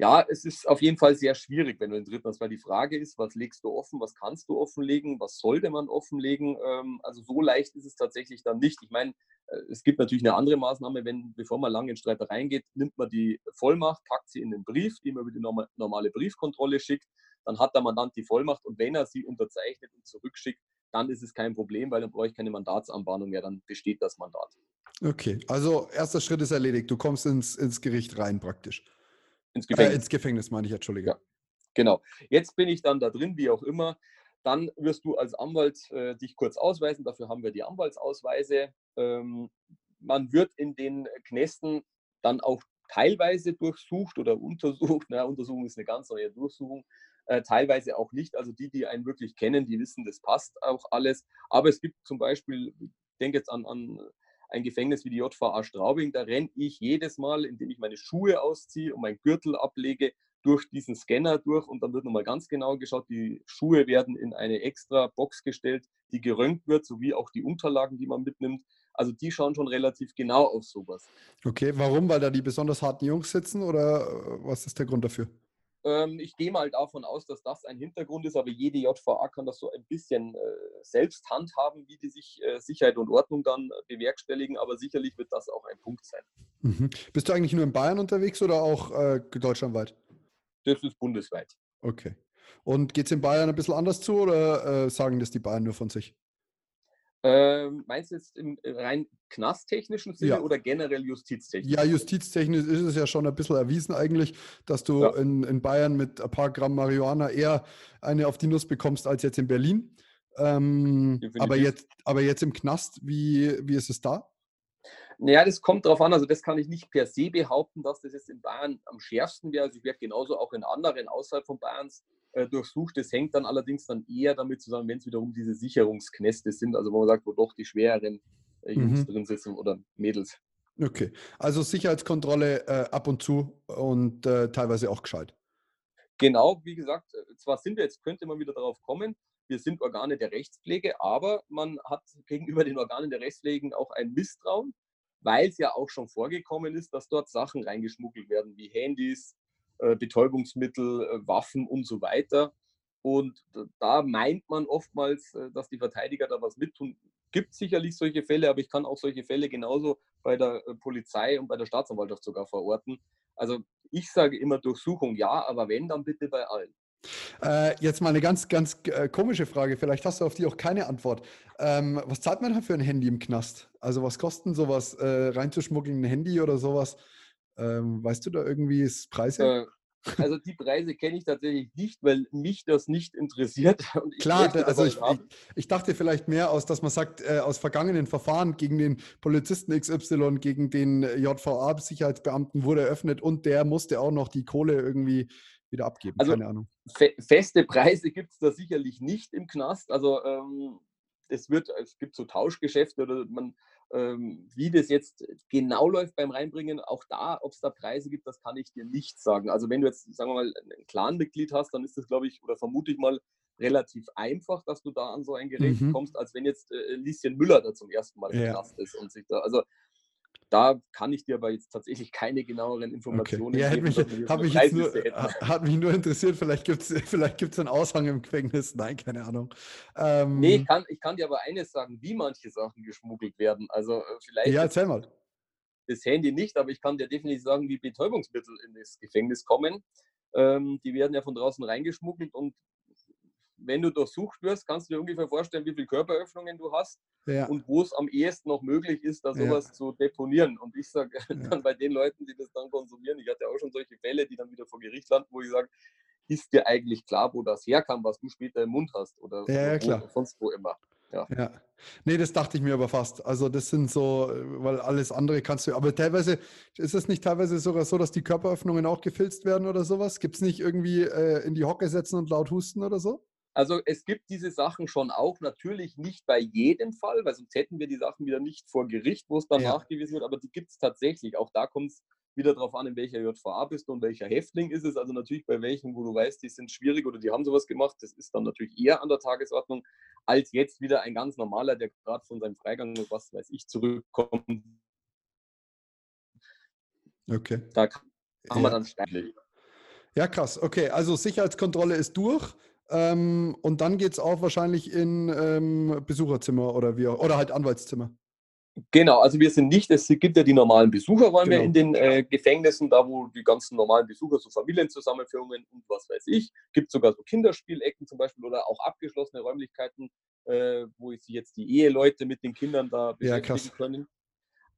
Ja, es ist auf jeden Fall sehr schwierig, wenn du den dritten hast, weil die Frage ist, was legst du offen, was kannst du offenlegen, was sollte man offenlegen? Ähm, also so leicht ist es tatsächlich dann nicht. Ich meine, äh, es gibt natürlich eine andere Maßnahme, wenn, bevor man lange in Streitereien geht, nimmt man die Vollmacht, packt sie in den Brief, die man über die normale Briefkontrolle schickt, dann hat der Mandant die Vollmacht und wenn er sie unterzeichnet und zurückschickt, dann ist es kein Problem, weil dann brauche ich keine Mandatsanbahnung mehr, dann besteht das Mandat. Okay, also erster Schritt ist erledigt. Du kommst ins, ins Gericht rein praktisch. Ins Gefängnis. Äh, ins Gefängnis meine ich, Entschuldige. Ja, genau. Jetzt bin ich dann da drin, wie auch immer. Dann wirst du als Anwalt äh, dich kurz ausweisen. Dafür haben wir die Anwaltsausweise. Ähm, man wird in den Knästen dann auch teilweise durchsucht oder (laughs) untersucht. Na, Untersuchung ist eine ganz neue Durchsuchung. Äh, teilweise auch nicht. Also die, die einen wirklich kennen, die wissen, das passt auch alles. Aber es gibt zum Beispiel, ich denke jetzt an, an ein Gefängnis wie die JVA Straubing, da renne ich jedes Mal, indem ich meine Schuhe ausziehe und meinen Gürtel ablege, durch diesen Scanner durch und dann wird nochmal ganz genau geschaut. Die Schuhe werden in eine extra Box gestellt, die gerönt wird, sowie auch die Unterlagen, die man mitnimmt. Also die schauen schon relativ genau auf sowas. Okay, warum? Weil da die besonders harten Jungs sitzen oder äh, was ist der Grund dafür? Ähm, ich gehe mal davon aus, dass das ein Hintergrund ist, aber jede JVA kann das so ein bisschen äh, selbst handhaben, wie die sich äh, Sicherheit und Ordnung dann äh, bewerkstelligen, aber sicherlich wird das auch ein Punkt sein. Mhm. Bist du eigentlich nur in Bayern unterwegs oder auch äh, deutschlandweit? Das ist bundesweit. Okay. Und geht es in Bayern ein bisschen anders zu oder äh, sagen das die Bayern nur von sich? Ähm, meinst du jetzt im rein knasttechnischen Sinne ja. oder generell justiztechnisch? Ja, justiztechnisch ist es ja schon ein bisschen erwiesen eigentlich, dass du ja. in, in Bayern mit ein paar Gramm Marihuana eher eine auf die Nuss bekommst als jetzt in Berlin. Ähm, aber, jetzt, aber jetzt im Knast, wie, wie ist es da? Naja, das kommt darauf an. Also, das kann ich nicht per se behaupten, dass das jetzt in Bayern am schärfsten wäre. Also, ich werde genauso auch in anderen außerhalb von Bayerns äh, durchsucht. Das hängt dann allerdings dann eher damit zusammen, wenn es wiederum diese Sicherungsknäste sind, also wo man sagt, wo doch die schwereren äh, Jungs mhm. drin sitzen oder Mädels. Okay, also Sicherheitskontrolle äh, ab und zu und äh, teilweise auch gescheit. Genau, wie gesagt, äh, zwar sind wir jetzt, könnte man wieder darauf kommen, wir sind Organe der Rechtspflege, aber man hat gegenüber den Organen der Rechtspflege auch ein Misstrauen, weil es ja auch schon vorgekommen ist, dass dort Sachen reingeschmuggelt werden, wie Handys, äh, Betäubungsmittel, äh, Waffen und so weiter. Und da meint man oftmals, äh, dass die Verteidiger da was mittun. Gibt sicherlich solche Fälle, aber ich kann auch solche Fälle genauso bei der Polizei und bei der Staatsanwaltschaft sogar verorten. Also ich sage immer Durchsuchung ja, aber wenn, dann bitte bei allen. Äh, jetzt mal eine ganz, ganz äh, komische Frage. Vielleicht hast du auf die auch keine Antwort. Ähm, was zahlt man da für ein Handy im Knast? Also was kosten sowas äh, reinzuschmuggeln, ein Handy oder sowas? Ähm, weißt du da irgendwie das Preise? Äh, also die Preise kenne ich tatsächlich nicht, weil mich das nicht interessiert. (laughs) Klar, also ich, ich, ich, dachte vielleicht mehr aus, dass man sagt, äh, aus vergangenen Verfahren gegen den Polizisten XY, gegen den JVA-Sicherheitsbeamten wurde eröffnet und der musste auch noch die Kohle irgendwie wieder abgeben. Also Keine Ahnung. Fe feste Preise gibt es da sicherlich nicht im Knast. Also ähm, es wird, es gibt so Tauschgeschäfte oder man, ähm, wie das jetzt genau läuft beim Reinbringen, auch da, ob es da Preise gibt, das kann ich dir nicht sagen. Also wenn du jetzt, sagen wir mal, ein Clanmitglied hast, dann ist das, glaube ich, oder vermute ich mal, relativ einfach, dass du da an so ein Gerät mhm. kommst, als wenn jetzt äh, Lieschen Müller da zum ersten Mal ja. Knast ist und sich da, also da kann ich dir aber jetzt tatsächlich keine genaueren Informationen okay. ja, geben. Mich, hat, mich nur, hat mich nur interessiert, vielleicht gibt es vielleicht gibt's einen Aushang im Gefängnis. Nein, keine Ahnung. Ähm, nee, ich kann, ich kann dir aber eines sagen, wie manche Sachen geschmuggelt werden. Also äh, vielleicht. Ja, erzähl mal. Das Handy nicht, aber ich kann dir definitiv sagen, wie Betäubungsmittel in das Gefängnis kommen. Ähm, die werden ja von draußen reingeschmuggelt und wenn du durchsucht wirst, kannst du dir ungefähr vorstellen, wie viele Körperöffnungen du hast ja. und wo es am ehesten noch möglich ist, da sowas ja. zu deponieren. Und ich sage (laughs) dann bei den Leuten, die das dann konsumieren, ich hatte auch schon solche Fälle, die dann wieder vor Gericht landen, wo ich sage, ist dir eigentlich klar, wo das herkam, was du später im Mund hast oder, ja, oder klar. sonst wo immer. Ja. ja. Nee, das dachte ich mir aber fast. Also das sind so, weil alles andere kannst du, aber teilweise, ist es nicht teilweise sogar so, dass die Körperöffnungen auch gefilzt werden oder sowas? Gibt es nicht irgendwie äh, in die Hocke setzen und laut husten oder so? Also es gibt diese Sachen schon auch, natürlich nicht bei jedem Fall, weil sonst hätten wir die Sachen wieder nicht vor Gericht, wo es dann ja. nachgewiesen wird, aber die gibt es tatsächlich. Auch da kommt es wieder darauf an, in welcher JVA bist du und welcher Häftling ist es. Also natürlich bei welchen, wo du weißt, die sind schwierig oder die haben sowas gemacht, das ist dann natürlich eher an der Tagesordnung, als jetzt wieder ein ganz normaler, der gerade von seinem Freigang, was weiß ich, zurückkommt. Okay. Da kann ja. man dann steiglich. Ja, krass. Okay, also Sicherheitskontrolle ist durch. Ähm, und dann geht es auch wahrscheinlich in ähm, Besucherzimmer oder wie oder halt Anwaltszimmer. Genau, also wir sind nicht, es gibt ja die normalen Besucherräume genau. in den äh, Gefängnissen, da wo die ganzen normalen Besucher, so Familienzusammenführungen und was weiß ich, gibt sogar so Kinderspielecken zum Beispiel oder auch abgeschlossene Räumlichkeiten, äh, wo sich jetzt die Eheleute mit den Kindern da beschäftigen ja, können.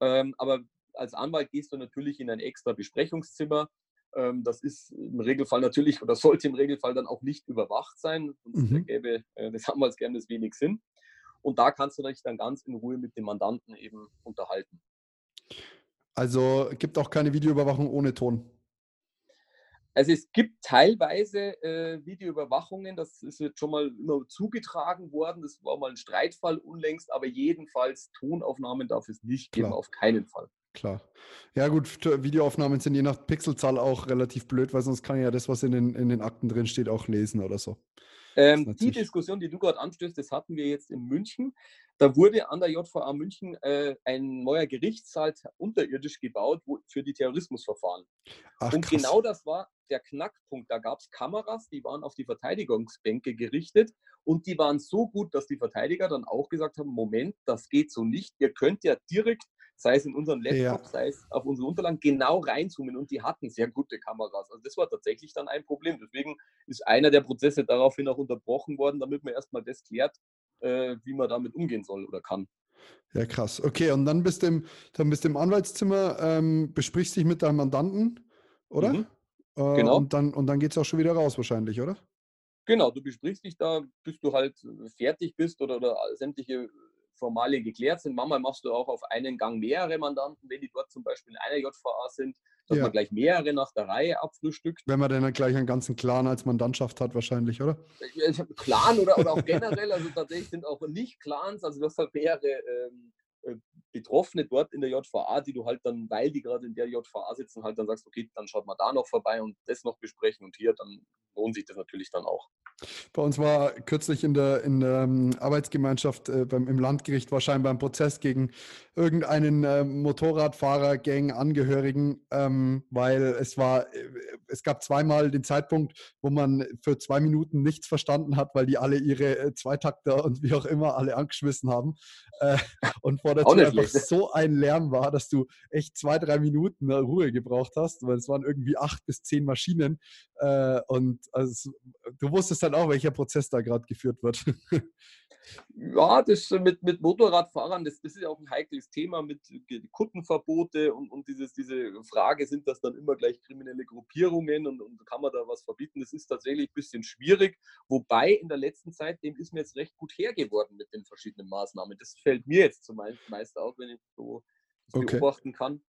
Ähm, aber als Anwalt gehst du natürlich in ein extra Besprechungszimmer, das ist im Regelfall natürlich oder sollte im Regelfall dann auch nicht überwacht sein, sonst mhm. gäbe äh, des Anwaltsgeheimnis wenig Sinn. Und da kannst du dich dann ganz in Ruhe mit dem Mandanten eben unterhalten. Also gibt auch keine Videoüberwachung ohne Ton. Also es gibt teilweise äh, Videoüberwachungen, das ist jetzt schon mal immer zugetragen worden. Das war mal ein Streitfall unlängst, aber jedenfalls Tonaufnahmen darf es nicht geben, Klar. auf keinen Fall. Klar. Ja, gut, Videoaufnahmen sind je nach Pixelzahl auch relativ blöd, weil sonst kann ich ja das, was in den, in den Akten drin steht, auch lesen oder so. Ähm, die Diskussion, die du gerade anstößt, das hatten wir jetzt in München. Da wurde an der JVA München äh, ein neuer Gerichtssaal unterirdisch gebaut wo, für die Terrorismusverfahren. Ach, Und krass. genau das war der Knackpunkt. Da gab es Kameras, die waren auf die Verteidigungsbänke gerichtet und die waren so gut, dass die Verteidiger dann auch gesagt haben, Moment, das geht so nicht. Ihr könnt ja direkt sei es in unseren Laptop, ja. sei es auf unsere Unterlagen, genau reinzoomen und die hatten sehr gute Kameras. Also das war tatsächlich dann ein Problem. Deswegen ist einer der Prozesse daraufhin auch unterbrochen worden, damit man erstmal das klärt, äh, wie man damit umgehen soll oder kann. Ja, krass. Okay, und dann bist du im, dann bist du im Anwaltszimmer, ähm, besprichst dich mit deinem Mandanten, oder? Mhm. Äh, genau. Und dann, und dann geht es auch schon wieder raus wahrscheinlich, oder? Genau, du besprichst dich da, bis du halt fertig bist oder, oder sämtliche Formalien geklärt sind. Manchmal machst du auch auf einen Gang mehrere Mandanten, wenn die dort zum Beispiel in einer JVA sind, dass ja. man gleich mehrere nach der Reihe abfrühstückt. Wenn man dann gleich einen ganzen Clan als Mandantschaft hat, wahrscheinlich, oder? Clan oder, oder auch generell, also tatsächlich sind auch nicht Clans, also du hast halt mehrere ähm, äh, Betroffene dort in der JVA, die du halt dann, weil die gerade in der JVA sitzen, halt dann sagst, okay, dann schaut mal da noch vorbei und das noch besprechen und hier, dann lohnt sich das natürlich dann auch. Bei uns war kürzlich in der, in der ähm, Arbeitsgemeinschaft äh, beim, im Landgericht war scheinbar ein Prozess gegen irgendeinen äh, Motorradfahrer, Gang, Angehörigen, ähm, weil es war, äh, es gab zweimal den Zeitpunkt, wo man für zwei Minuten nichts verstanden hat, weil die alle ihre äh, Zweitakter und wie auch immer alle angeschmissen haben. Äh, und vor der Tür einfach (laughs) so ein Lärm war, dass du echt zwei, drei Minuten Ruhe gebraucht hast, weil es waren irgendwie acht bis zehn Maschinen. Äh, und also, du wusstest dann auch, welcher Prozess da gerade geführt wird. (laughs) Ja, das mit, mit Motorradfahrern, das, das ist ja auch ein heikles Thema mit Kuttenverbote und, und dieses, diese Frage, sind das dann immer gleich kriminelle Gruppierungen und, und kann man da was verbieten? Das ist tatsächlich ein bisschen schwierig, wobei in der letzten Zeit, dem ist mir jetzt recht gut hergeworden mit den verschiedenen Maßnahmen. Das fällt mir jetzt zumeist auf, wenn ich so okay. beobachten kann.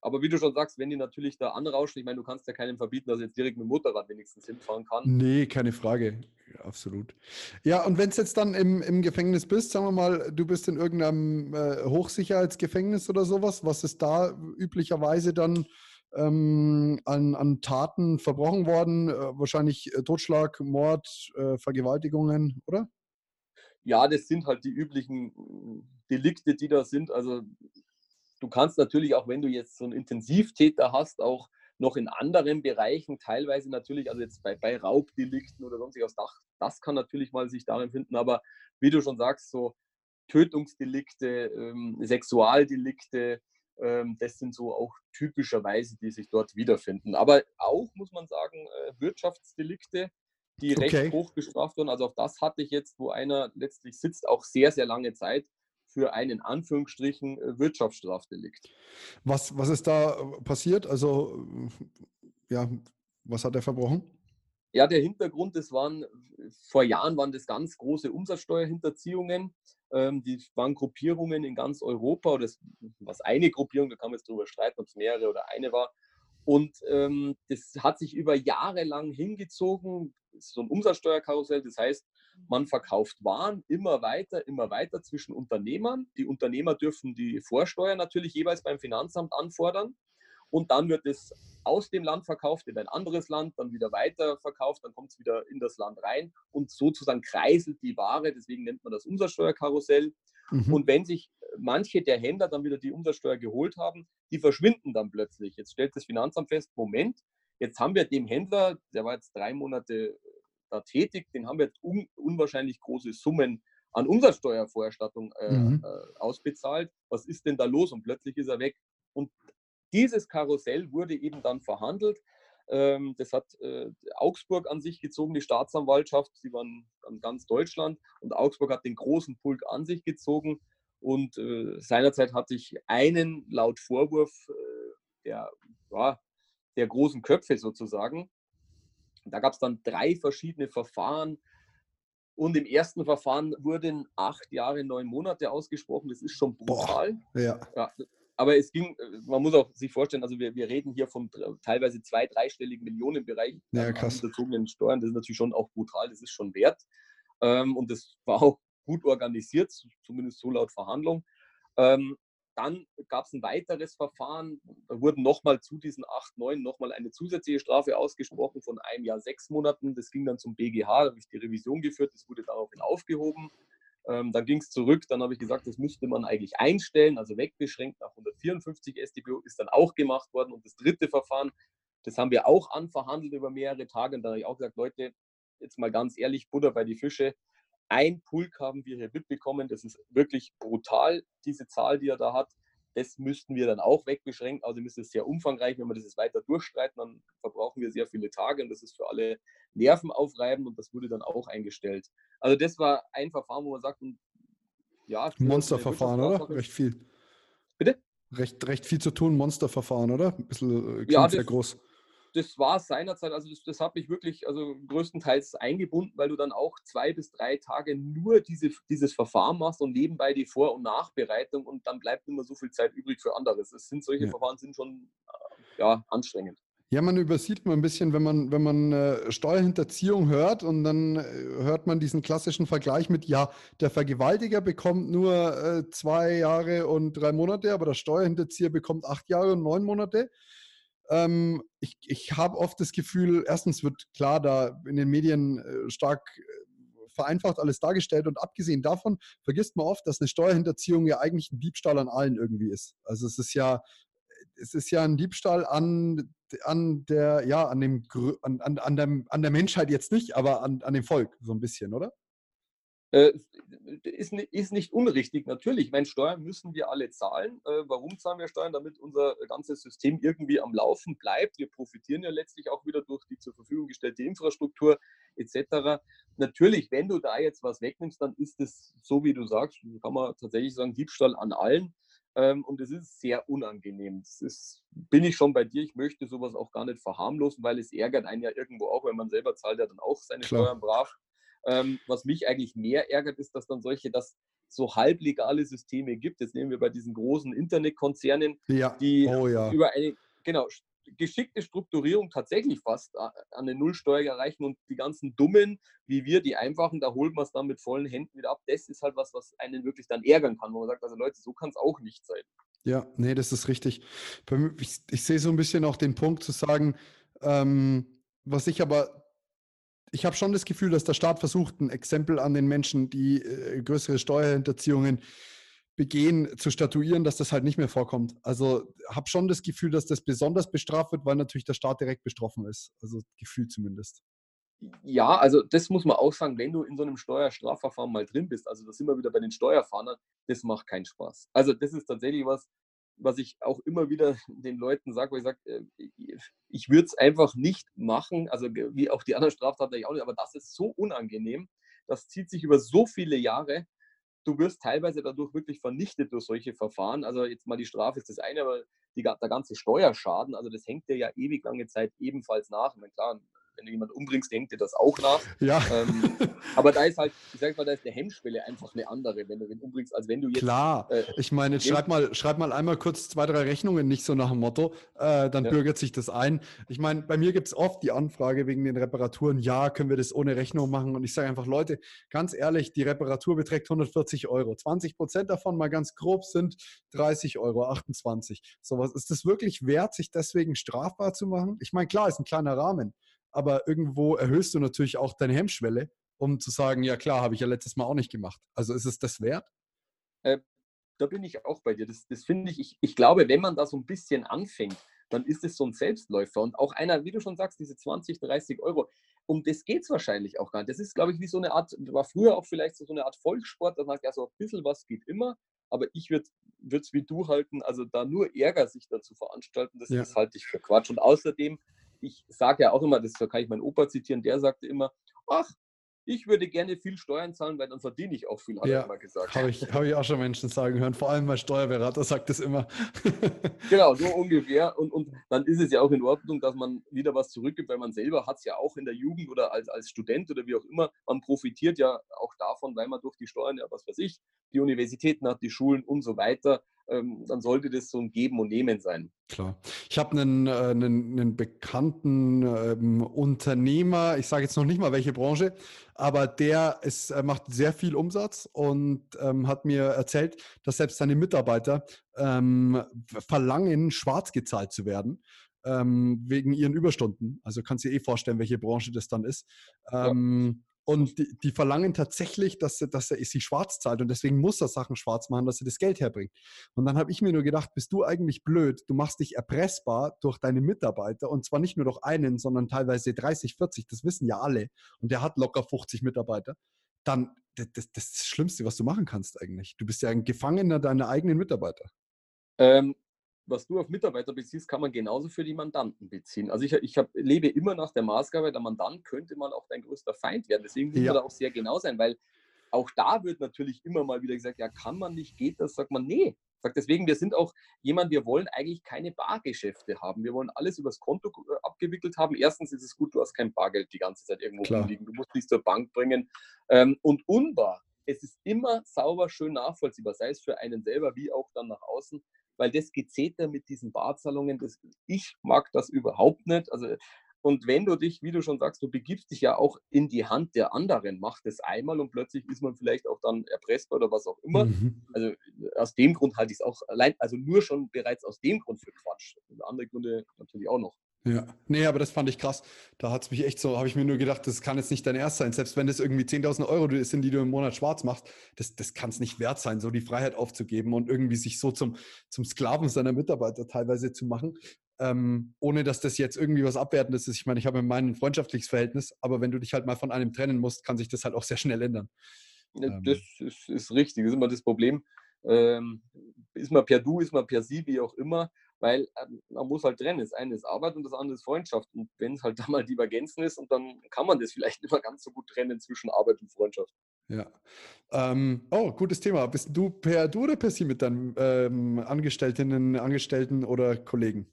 Aber wie du schon sagst, wenn die natürlich da anrauschen, ich meine, du kannst ja keinem verbieten, dass er jetzt direkt mit dem Motorrad wenigstens hinfahren kann. Nee, keine Frage. absolut. Ja, und wenn es jetzt dann im, im Gefängnis bist, sagen wir mal, du bist in irgendeinem äh, Hochsicherheitsgefängnis oder sowas, was ist da üblicherweise dann ähm, an, an Taten verbrochen worden? Äh, wahrscheinlich äh, Totschlag, Mord, äh, Vergewaltigungen, oder? Ja, das sind halt die üblichen äh, Delikte, die da sind. Also Du kannst natürlich auch, wenn du jetzt so einen Intensivtäter hast, auch noch in anderen Bereichen, teilweise natürlich, also jetzt bei, bei Raubdelikten oder sonstiges, das, das kann natürlich mal sich darin finden, aber wie du schon sagst, so Tötungsdelikte, ähm, Sexualdelikte, ähm, das sind so auch typischerweise, die sich dort wiederfinden. Aber auch, muss man sagen, äh, Wirtschaftsdelikte, die okay. recht hoch gestraft wurden. Also auch das hatte ich jetzt, wo einer letztlich sitzt, auch sehr, sehr lange Zeit für einen Anführungsstrichen äh, Wirtschaftsstrafdelikt. Was, was ist da äh, passiert? Also, äh, ja, was hat er verbrochen? Ja, der Hintergrund, das waren, vor Jahren waren das ganz große Umsatzsteuerhinterziehungen. Ähm, die waren Gruppierungen in ganz Europa, oder das was eine Gruppierung, da kann man jetzt darüber streiten, ob es mehrere oder eine war. Und ähm, das hat sich über Jahre lang hingezogen, so ein Umsatzsteuerkarussell. Das heißt, man verkauft Waren immer weiter, immer weiter zwischen Unternehmern. Die Unternehmer dürfen die Vorsteuer natürlich jeweils beim Finanzamt anfordern. Und dann wird es aus dem Land verkauft in ein anderes Land, dann wieder weiter verkauft, dann kommt es wieder in das Land rein und sozusagen kreiselt die Ware. Deswegen nennt man das Umsatzsteuerkarussell. Mhm. Und wenn sich manche der Händler dann wieder die Umsatzsteuer geholt haben, die verschwinden dann plötzlich. Jetzt stellt das Finanzamt fest, Moment, jetzt haben wir dem Händler, der war jetzt drei Monate da tätig, den haben wir jetzt un unwahrscheinlich große Summen an Umsatzsteuervorerstattung äh, mhm. äh, ausbezahlt. Was ist denn da los? Und plötzlich ist er weg. Und dieses Karussell wurde eben dann verhandelt. Ähm, das hat äh, Augsburg an sich gezogen, die Staatsanwaltschaft. Sie waren an ganz Deutschland und Augsburg hat den großen Pulk an sich gezogen. Und äh, seinerzeit hatte ich einen laut Vorwurf äh, der, ja, der großen Köpfe sozusagen, da gab es dann drei verschiedene Verfahren. Und im ersten Verfahren wurden acht Jahre, neun Monate ausgesprochen. Das ist schon brutal. Boah, ja. ja. Aber es ging, äh, man muss auch sich vorstellen, also wir, wir reden hier vom teilweise zwei-, dreistelligen Millionenbereich ja, krass. bezogenen Steuern. Das ist natürlich schon auch brutal, das ist schon wert. Ähm, und das war auch gut organisiert, zumindest so laut Verhandlung. Dann gab es ein weiteres Verfahren, da wurden nochmal zu diesen acht, neun nochmal eine zusätzliche Strafe ausgesprochen von einem Jahr, sechs Monaten. Das ging dann zum BGH, da habe ich die Revision geführt, das wurde daraufhin aufgehoben. Ähm, dann ging es zurück, dann habe ich gesagt, das müsste man eigentlich einstellen, also wegbeschränkt nach 154 StBO, ist dann auch gemacht worden. Und das dritte Verfahren, das haben wir auch anverhandelt über mehrere Tage. Und da habe ich auch gesagt, Leute, jetzt mal ganz ehrlich, Butter bei die Fische. Ein Pulk haben wir hier mitbekommen. Das ist wirklich brutal, diese Zahl, die er da hat. Das müssten wir dann auch wegbeschränken. Also ist es sehr umfangreich. Wenn wir das jetzt weiter durchstreiten, dann verbrauchen wir sehr viele Tage und das ist für alle Nerven aufreibend und das wurde dann auch eingestellt. Also das war ein Verfahren, wo man sagt, ja. Monsterverfahren, oder? Recht viel. Bitte? Recht, recht viel zu tun, Monsterverfahren, oder? Ein bisschen äh, ja, sehr groß. Das war seinerzeit, also das, das hat mich wirklich also größtenteils eingebunden, weil du dann auch zwei bis drei Tage nur diese, dieses Verfahren machst und nebenbei die Vor- und Nachbereitung und dann bleibt immer so viel Zeit übrig für anderes. Es sind solche ja. Verfahren sind schon äh, ja, anstrengend. Ja, man übersieht mal ein bisschen, wenn man, wenn man äh, Steuerhinterziehung hört und dann äh, hört man diesen klassischen Vergleich mit, ja, der Vergewaltiger bekommt nur äh, zwei Jahre und drei Monate, aber der Steuerhinterzieher bekommt acht Jahre und neun Monate. Ähm, ich ich habe oft das Gefühl, erstens wird klar da in den Medien äh, stark äh, vereinfacht alles dargestellt und abgesehen davon vergisst man oft, dass eine Steuerhinterziehung ja eigentlich ein Diebstahl an allen irgendwie ist. Also es ist ja es ist ja ein Diebstahl an, an der, ja, an dem, an, an, an, der, an der Menschheit jetzt nicht, aber an, an dem Volk so ein bisschen, oder? Äh, ist, ist, nicht unrichtig, natürlich. Ich meine, Steuern müssen wir alle zahlen. Äh, warum zahlen wir Steuern? Damit unser ganzes System irgendwie am Laufen bleibt. Wir profitieren ja letztlich auch wieder durch die zur Verfügung gestellte Infrastruktur etc. Natürlich, wenn du da jetzt was wegnimmst, dann ist es, so wie du sagst, kann man tatsächlich sagen, Diebstahl an allen. Ähm, und es ist sehr unangenehm. Das ist, bin ich schon bei dir. Ich möchte sowas auch gar nicht verharmlosen, weil es ärgert einen ja irgendwo auch, wenn man selber zahlt ja dann auch seine Klar. Steuern brav. Ähm, was mich eigentlich mehr ärgert, ist, dass dann solche, dass so halblegale Systeme gibt. Jetzt nehmen wir bei diesen großen Internetkonzernen, ja. die oh, ja. über eine genau, geschickte Strukturierung tatsächlich fast an eine Nullsteuer erreichen und die ganzen Dummen, wie wir, die einfachen, da holt man es dann mit vollen Händen wieder ab. Das ist halt was, was einen wirklich dann ärgern kann, wo man sagt, also Leute, so kann es auch nicht sein. Ja, nee, das ist richtig. Ich, ich sehe so ein bisschen auch den Punkt zu sagen, ähm, was ich aber ich habe schon das Gefühl, dass der Staat versucht, ein Exempel an den Menschen, die äh, größere Steuerhinterziehungen begehen, zu statuieren, dass das halt nicht mehr vorkommt. Also habe schon das Gefühl, dass das besonders bestraft wird, weil natürlich der Staat direkt betroffen ist. Also Gefühl zumindest. Ja, also das muss man auch sagen, wenn du in so einem Steuerstrafverfahren mal drin bist, also da sind wir wieder bei den Steuerfahrern, das macht keinen Spaß. Also das ist tatsächlich was, was ich auch immer wieder (laughs) den Leuten sage, wo ich sage, äh, ich würde es einfach nicht machen, also wie auch die anderen Straftaten ich auch nicht, aber das ist so unangenehm, das zieht sich über so viele Jahre du wirst teilweise dadurch wirklich vernichtet durch solche Verfahren. Also jetzt mal die Strafe ist das eine, aber die, der ganze Steuerschaden, also das hängt dir ja ewig lange Zeit ebenfalls nach. Ich meine, klar, wenn du jemanden umbringst, denkt dir das auch nach. Ja. Ähm, (laughs) aber da ist halt, ich sag mal, da ist die Hemmschwelle einfach eine andere, wenn du den umbringst, als wenn du jetzt. Klar, äh, ich meine, jetzt schreib mal, schreib mal einmal kurz zwei, drei Rechnungen, nicht so nach dem Motto, äh, dann ja. bürgert sich das ein. Ich meine, bei mir gibt es oft die Anfrage wegen den Reparaturen, ja, können wir das ohne Rechnung machen? Und ich sage einfach, Leute, ganz ehrlich, die Reparatur beträgt 140 Euro. 20 Prozent davon mal ganz grob sind 30 Euro, 28. So was ist das wirklich wert, sich deswegen strafbar zu machen? Ich meine, klar, ist ein kleiner Rahmen aber irgendwo erhöhst du natürlich auch deine Hemmschwelle, um zu sagen, ja klar, habe ich ja letztes Mal auch nicht gemacht. Also ist es das wert? Äh, da bin ich auch bei dir. Das, das finde ich, ich, ich glaube, wenn man da so ein bisschen anfängt, dann ist es so ein Selbstläufer. Und auch einer, wie du schon sagst, diese 20, 30 Euro, um das geht es wahrscheinlich auch gar nicht. Das ist, glaube ich, wie so eine Art, war früher auch vielleicht so eine Art Volkssport, da sagt ja so ein bisschen was geht immer, aber ich würde es wie du halten, also da nur Ärger sich dazu veranstalten, das, ja. das halte ich für Quatsch. Und außerdem ich sage ja auch immer, das kann ich meinen Opa zitieren, der sagte immer, ach, ich würde gerne viel Steuern zahlen, weil dann verdiene ich auch viel, hat ja, er immer gesagt. Habe ich, hab ich auch schon Menschen sagen hören, vor allem mein Steuerberater sagt das immer. (laughs) genau, so ungefähr. Und, und dann ist es ja auch in Ordnung, dass man wieder was zurückgibt, weil man selber hat es ja auch in der Jugend oder als, als Student oder wie auch immer, man profitiert ja auch davon, weil man durch die Steuern ja, was weiß ich, die Universitäten hat, die Schulen und so weiter, ähm, dann sollte das so ein Geben und Nehmen sein. Klar. Ich habe einen, äh, einen, einen, bekannten ähm, Unternehmer, ich sage jetzt noch nicht mal welche Branche, aber der ist, er macht sehr viel Umsatz und ähm, hat mir erzählt, dass selbst seine Mitarbeiter ähm, verlangen, schwarz gezahlt zu werden ähm, wegen ihren Überstunden. Also kannst du dir eh vorstellen, welche Branche das dann ist. Ja. Und die, die, verlangen tatsächlich, dass, dass er sie schwarz zahlt und deswegen muss er Sachen schwarz machen, dass er das Geld herbringt. Und dann habe ich mir nur gedacht, bist du eigentlich blöd? Du machst dich erpressbar durch deine Mitarbeiter und zwar nicht nur durch einen, sondern teilweise 30, 40, das wissen ja alle. Und der hat locker 50 Mitarbeiter. Dann das, das, das Schlimmste, was du machen kannst eigentlich. Du bist ja ein Gefangener deiner eigenen Mitarbeiter. Ähm, was du auf Mitarbeiter beziehst, kann man genauso für die Mandanten beziehen. Also ich, ich hab, lebe immer nach der Maßgabe, der Mandant könnte mal auch dein größter Feind werden. Deswegen muss ja. man da auch sehr genau sein, weil auch da wird natürlich immer mal wieder gesagt, ja, kann man nicht, geht das? Sagt man, nee, Sag deswegen, wir sind auch jemand, wir wollen eigentlich keine Bargeschäfte haben. Wir wollen alles übers Konto äh, abgewickelt haben. Erstens ist es gut, du hast kein Bargeld die ganze Zeit irgendwo Klar. rumliegen. Du musst dies zur Bank bringen. Ähm, und unbar, es ist immer sauber, schön nachvollziehbar, sei es für einen selber wie auch dann nach außen, weil das Gezeter mit diesen Barzahlungen, das, ich mag das überhaupt nicht. Also und wenn du dich, wie du schon sagst, du begibst dich ja auch in die Hand der anderen, mach das einmal und plötzlich ist man vielleicht auch dann erpressbar oder was auch immer. Mhm. Also aus dem Grund halte ich es auch allein, also nur schon bereits aus dem Grund für Quatsch. Und andere Gründe natürlich auch noch. Ja, nee, aber das fand ich krass. Da hat es mich echt so, habe ich mir nur gedacht, das kann jetzt nicht dein Erst sein. Selbst wenn das irgendwie 10.000 Euro sind, die du im Monat schwarz machst, das, das kann es nicht wert sein, so die Freiheit aufzugeben und irgendwie sich so zum, zum Sklaven seiner Mitarbeiter teilweise zu machen, ähm, ohne dass das jetzt irgendwie was Abwertendes ist. Ich meine, ich habe in meinem freundschaftliches Verhältnis, aber wenn du dich halt mal von einem trennen musst, kann sich das halt auch sehr schnell ändern. Ähm. Das ist, ist, richtig, das ist immer das Problem. Ähm, ist man per Du, ist man per Sie, wie auch immer weil ähm, man muss halt trennen. Das eine ist Arbeit und das andere ist Freundschaft. Und wenn es halt (laughs) da mal Divergenzen ist, und dann kann man das (laughs) vielleicht nicht mehr ganz so gut trennen zwischen Arbeit und Freundschaft. Ja. Ähm, oh, gutes Thema. Bist du per Du oder per Sie mit deinen ähm, Angestellten, Angestellten oder Kollegen?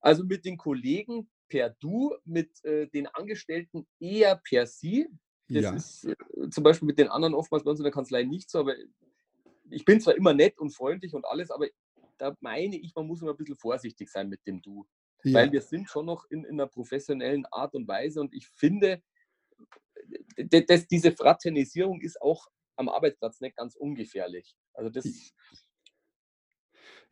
Also mit den Kollegen per Du, mit äh, den Angestellten eher per Sie. Das ja. ist äh, zum Beispiel mit den anderen oftmals bei uns in der Kanzlei nicht so, aber ich bin zwar immer nett und freundlich und alles, aber da meine ich, man muss immer ein bisschen vorsichtig sein mit dem Du. Ja. Weil wir sind schon noch in, in, einer professionellen Art und Weise und ich finde, dass diese Fraternisierung ist auch am Arbeitsplatz nicht ganz ungefährlich. Also das,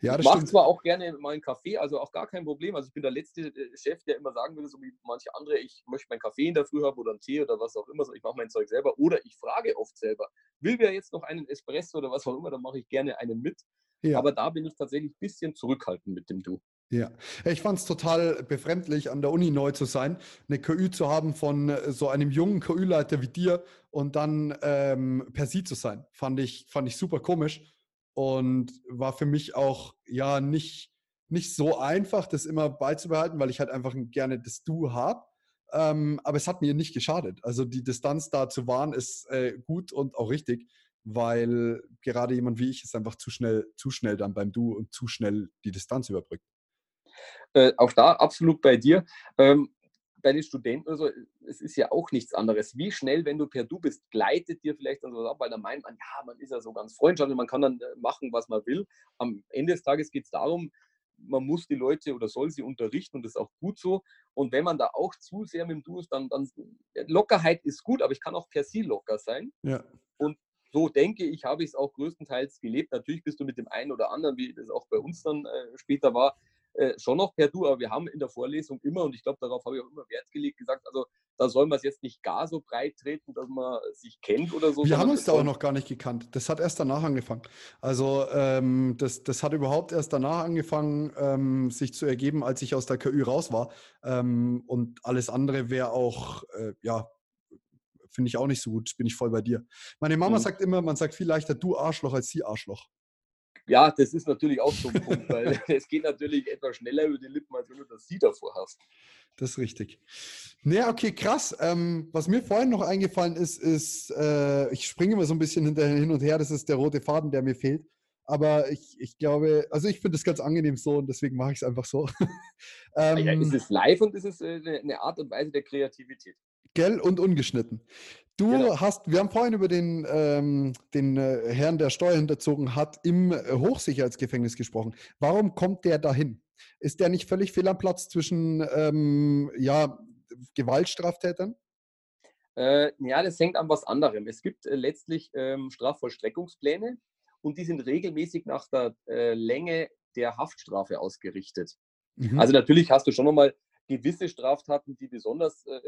ja, das ich mache zwar auch gerne mal einen Kaffee, also auch gar kein Problem. Also ich bin der letzte äh, Chef, der immer sagen würde, so wie manche andere, ich möchte meinen Kaffee in der Früh haben oder einen Tee oder was auch immer. So, ich mache mein Zeug selber oder ich frage oft selber, will wer jetzt noch einen Espresso oder was auch immer, dann mache ich gerne einen mit. Ja. Aber da bin ich tatsächlich ein bisschen zurückhaltend mit dem Du. Ja, ich fand es total befremdlich, an der Uni neu zu sein, eine KÜ zu haben von äh, so einem jungen KÜ-Leiter wie dir und dann ähm, per Sie zu sein. Fand ich, fand ich super komisch und war für mich auch ja nicht, nicht so einfach, das immer beizubehalten, weil ich halt einfach gerne das Du habe. Ähm, aber es hat mir nicht geschadet. Also die Distanz da zu wahren ist äh, gut und auch richtig weil gerade jemand wie ich ist einfach zu schnell, zu schnell dann beim Du und zu schnell die Distanz überbrückt. Äh, auch da absolut bei dir. Ähm, bei den Studenten, also es ist ja auch nichts anderes. Wie schnell, wenn du per Du bist, gleitet dir vielleicht dann so ab, weil dann meint man, ja, man ist ja so ganz freundschaftlich, man kann dann äh, machen, was man will. Am Ende des Tages geht es darum, man muss die Leute oder soll sie unterrichten und das ist auch gut so. Und wenn man da auch zu sehr mit dem Du ist, dann, dann Lockerheit ist gut, aber ich kann auch per Sie locker sein. Ja. Und so denke ich, habe ich es auch größtenteils gelebt. Natürlich bist du mit dem einen oder anderen, wie das auch bei uns dann äh, später war, äh, schon noch per Du, aber wir haben in der Vorlesung immer, und ich glaube, darauf habe ich auch immer Wert gelegt, gesagt, also da soll man es jetzt nicht gar so breit treten, dass man sich kennt oder so. Wir haben uns da auch noch gar nicht gekannt. Das hat erst danach angefangen. Also ähm, das, das hat überhaupt erst danach angefangen, ähm, sich zu ergeben, als ich aus der KÜ raus war. Ähm, und alles andere wäre auch, äh, ja, finde ich auch nicht so gut. Bin ich voll bei dir. Meine Mama mhm. sagt immer, man sagt viel leichter du Arschloch als sie Arschloch. Ja, das ist natürlich auch so ein Punkt, weil (laughs) es geht natürlich etwas schneller über die Lippen, als wenn du das sie davor hast. Das ist richtig. Naja, okay, krass. Ähm, was mir vorhin noch eingefallen ist, ist, äh, ich springe immer so ein bisschen hin und her, das ist der rote Faden, der mir fehlt. Aber ich, ich glaube, also ich finde es ganz angenehm so und deswegen mache ich es einfach so. ähm, (laughs) ja, ist es live und ist es äh, eine Art und Weise der Kreativität. Gell und ungeschnitten. Du genau. hast, wir haben vorhin über den, ähm, den äh, Herrn, der Steuer hinterzogen hat, im äh, Hochsicherheitsgefängnis gesprochen. Warum kommt der dahin? Ist der nicht völlig fehl am Platz zwischen ähm, ja, Gewaltstraftätern? Äh, ja, das hängt an was anderem. Es gibt äh, letztlich ähm, Strafvollstreckungspläne und die sind regelmäßig nach der äh, Länge der Haftstrafe ausgerichtet. Mhm. Also natürlich hast du schon nochmal gewisse Straftaten, die besonders äh,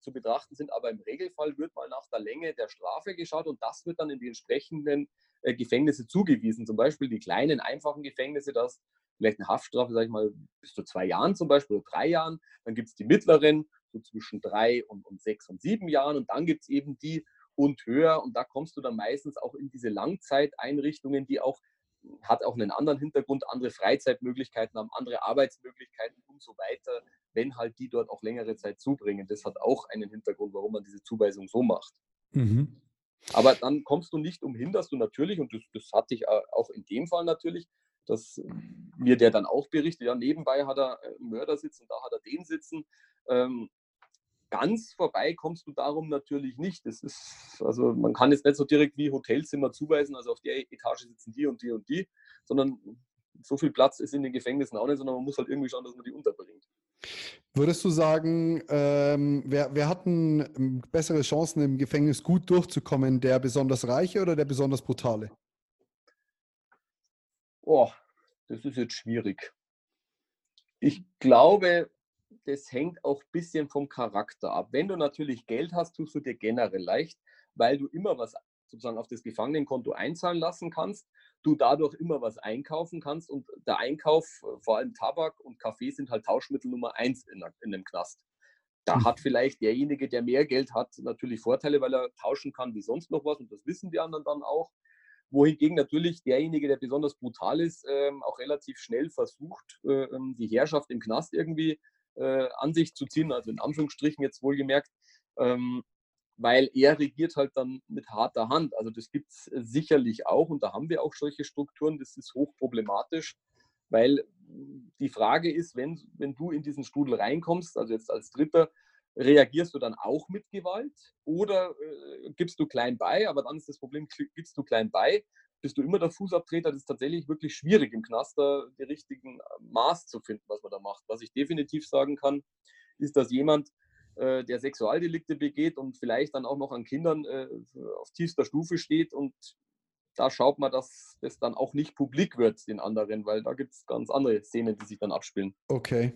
zu betrachten sind, aber im Regelfall wird mal nach der Länge der Strafe geschaut und das wird dann in die entsprechenden äh, Gefängnisse zugewiesen. Zum Beispiel die kleinen, einfachen Gefängnisse, das vielleicht eine Haftstrafe, sage ich mal, bis zu zwei Jahren zum Beispiel oder drei Jahren. Dann gibt es die mittleren, so zwischen drei und, und sechs und sieben Jahren. Und dann gibt es eben die und höher. Und da kommst du dann meistens auch in diese Langzeiteinrichtungen, die auch hat auch einen anderen Hintergrund, andere Freizeitmöglichkeiten haben, andere Arbeitsmöglichkeiten und so weiter, wenn halt die dort auch längere Zeit zubringen. Das hat auch einen Hintergrund, warum man diese Zuweisung so macht. Mhm. Aber dann kommst du nicht umhin, dass du natürlich, und das, das hatte ich auch in dem Fall natürlich, dass mir der dann auch berichtet, ja, nebenbei hat er einen Mörder sitzen, da hat er den sitzen. Ähm, ganz vorbei kommst du darum natürlich nicht. Das ist, also man kann jetzt nicht so direkt wie Hotelzimmer zuweisen, also auf der Etage sitzen die und die und die, sondern so viel Platz ist in den Gefängnissen auch nicht, sondern man muss halt irgendwie schauen, dass man die unterbringt. Würdest du sagen, ähm, wer, wer hat ähm, bessere Chancen im Gefängnis gut durchzukommen, der besonders Reiche oder der besonders Brutale? Oh, das ist jetzt schwierig. Ich glaube, das hängt auch ein bisschen vom Charakter ab. Wenn du natürlich Geld hast, tust du dir generell leicht, weil du immer was sozusagen auf das Gefangenenkonto einzahlen lassen kannst, du dadurch immer was einkaufen kannst und der Einkauf, äh, vor allem Tabak und Kaffee, sind halt Tauschmittel Nummer eins in, in dem Knast. Da hm. hat vielleicht derjenige, der mehr Geld hat, natürlich Vorteile, weil er tauschen kann wie sonst noch was und das wissen die anderen dann auch. Wohingegen natürlich derjenige, der besonders brutal ist, ähm, auch relativ schnell versucht, äh, ähm, die Herrschaft im Knast irgendwie äh, an sich zu ziehen, also in Anführungsstrichen jetzt wohlgemerkt, ähm, weil er regiert halt dann mit harter Hand. Also das gibt es sicherlich auch und da haben wir auch solche Strukturen, das ist hochproblematisch, weil die Frage ist, wenn, wenn du in diesen Strudel reinkommst, also jetzt als Dritter, reagierst du dann auch mit Gewalt oder äh, gibst du klein bei, aber dann ist das Problem, gibst du klein bei, bist du immer der Fußabtreter, das ist tatsächlich wirklich schwierig im Knaster, die richtigen äh, Maß zu finden, was man da macht. Was ich definitiv sagen kann, ist, dass jemand, äh, der Sexualdelikte begeht und vielleicht dann auch noch an Kindern äh, auf tiefster Stufe steht und da schaut man, dass das dann auch nicht publik wird, den anderen, weil da gibt es ganz andere Szenen, die sich dann abspielen. Okay.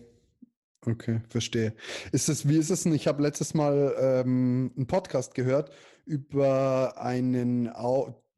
Okay, verstehe. Ist es, wie ist es denn? Ich habe letztes Mal ähm, einen Podcast gehört über einen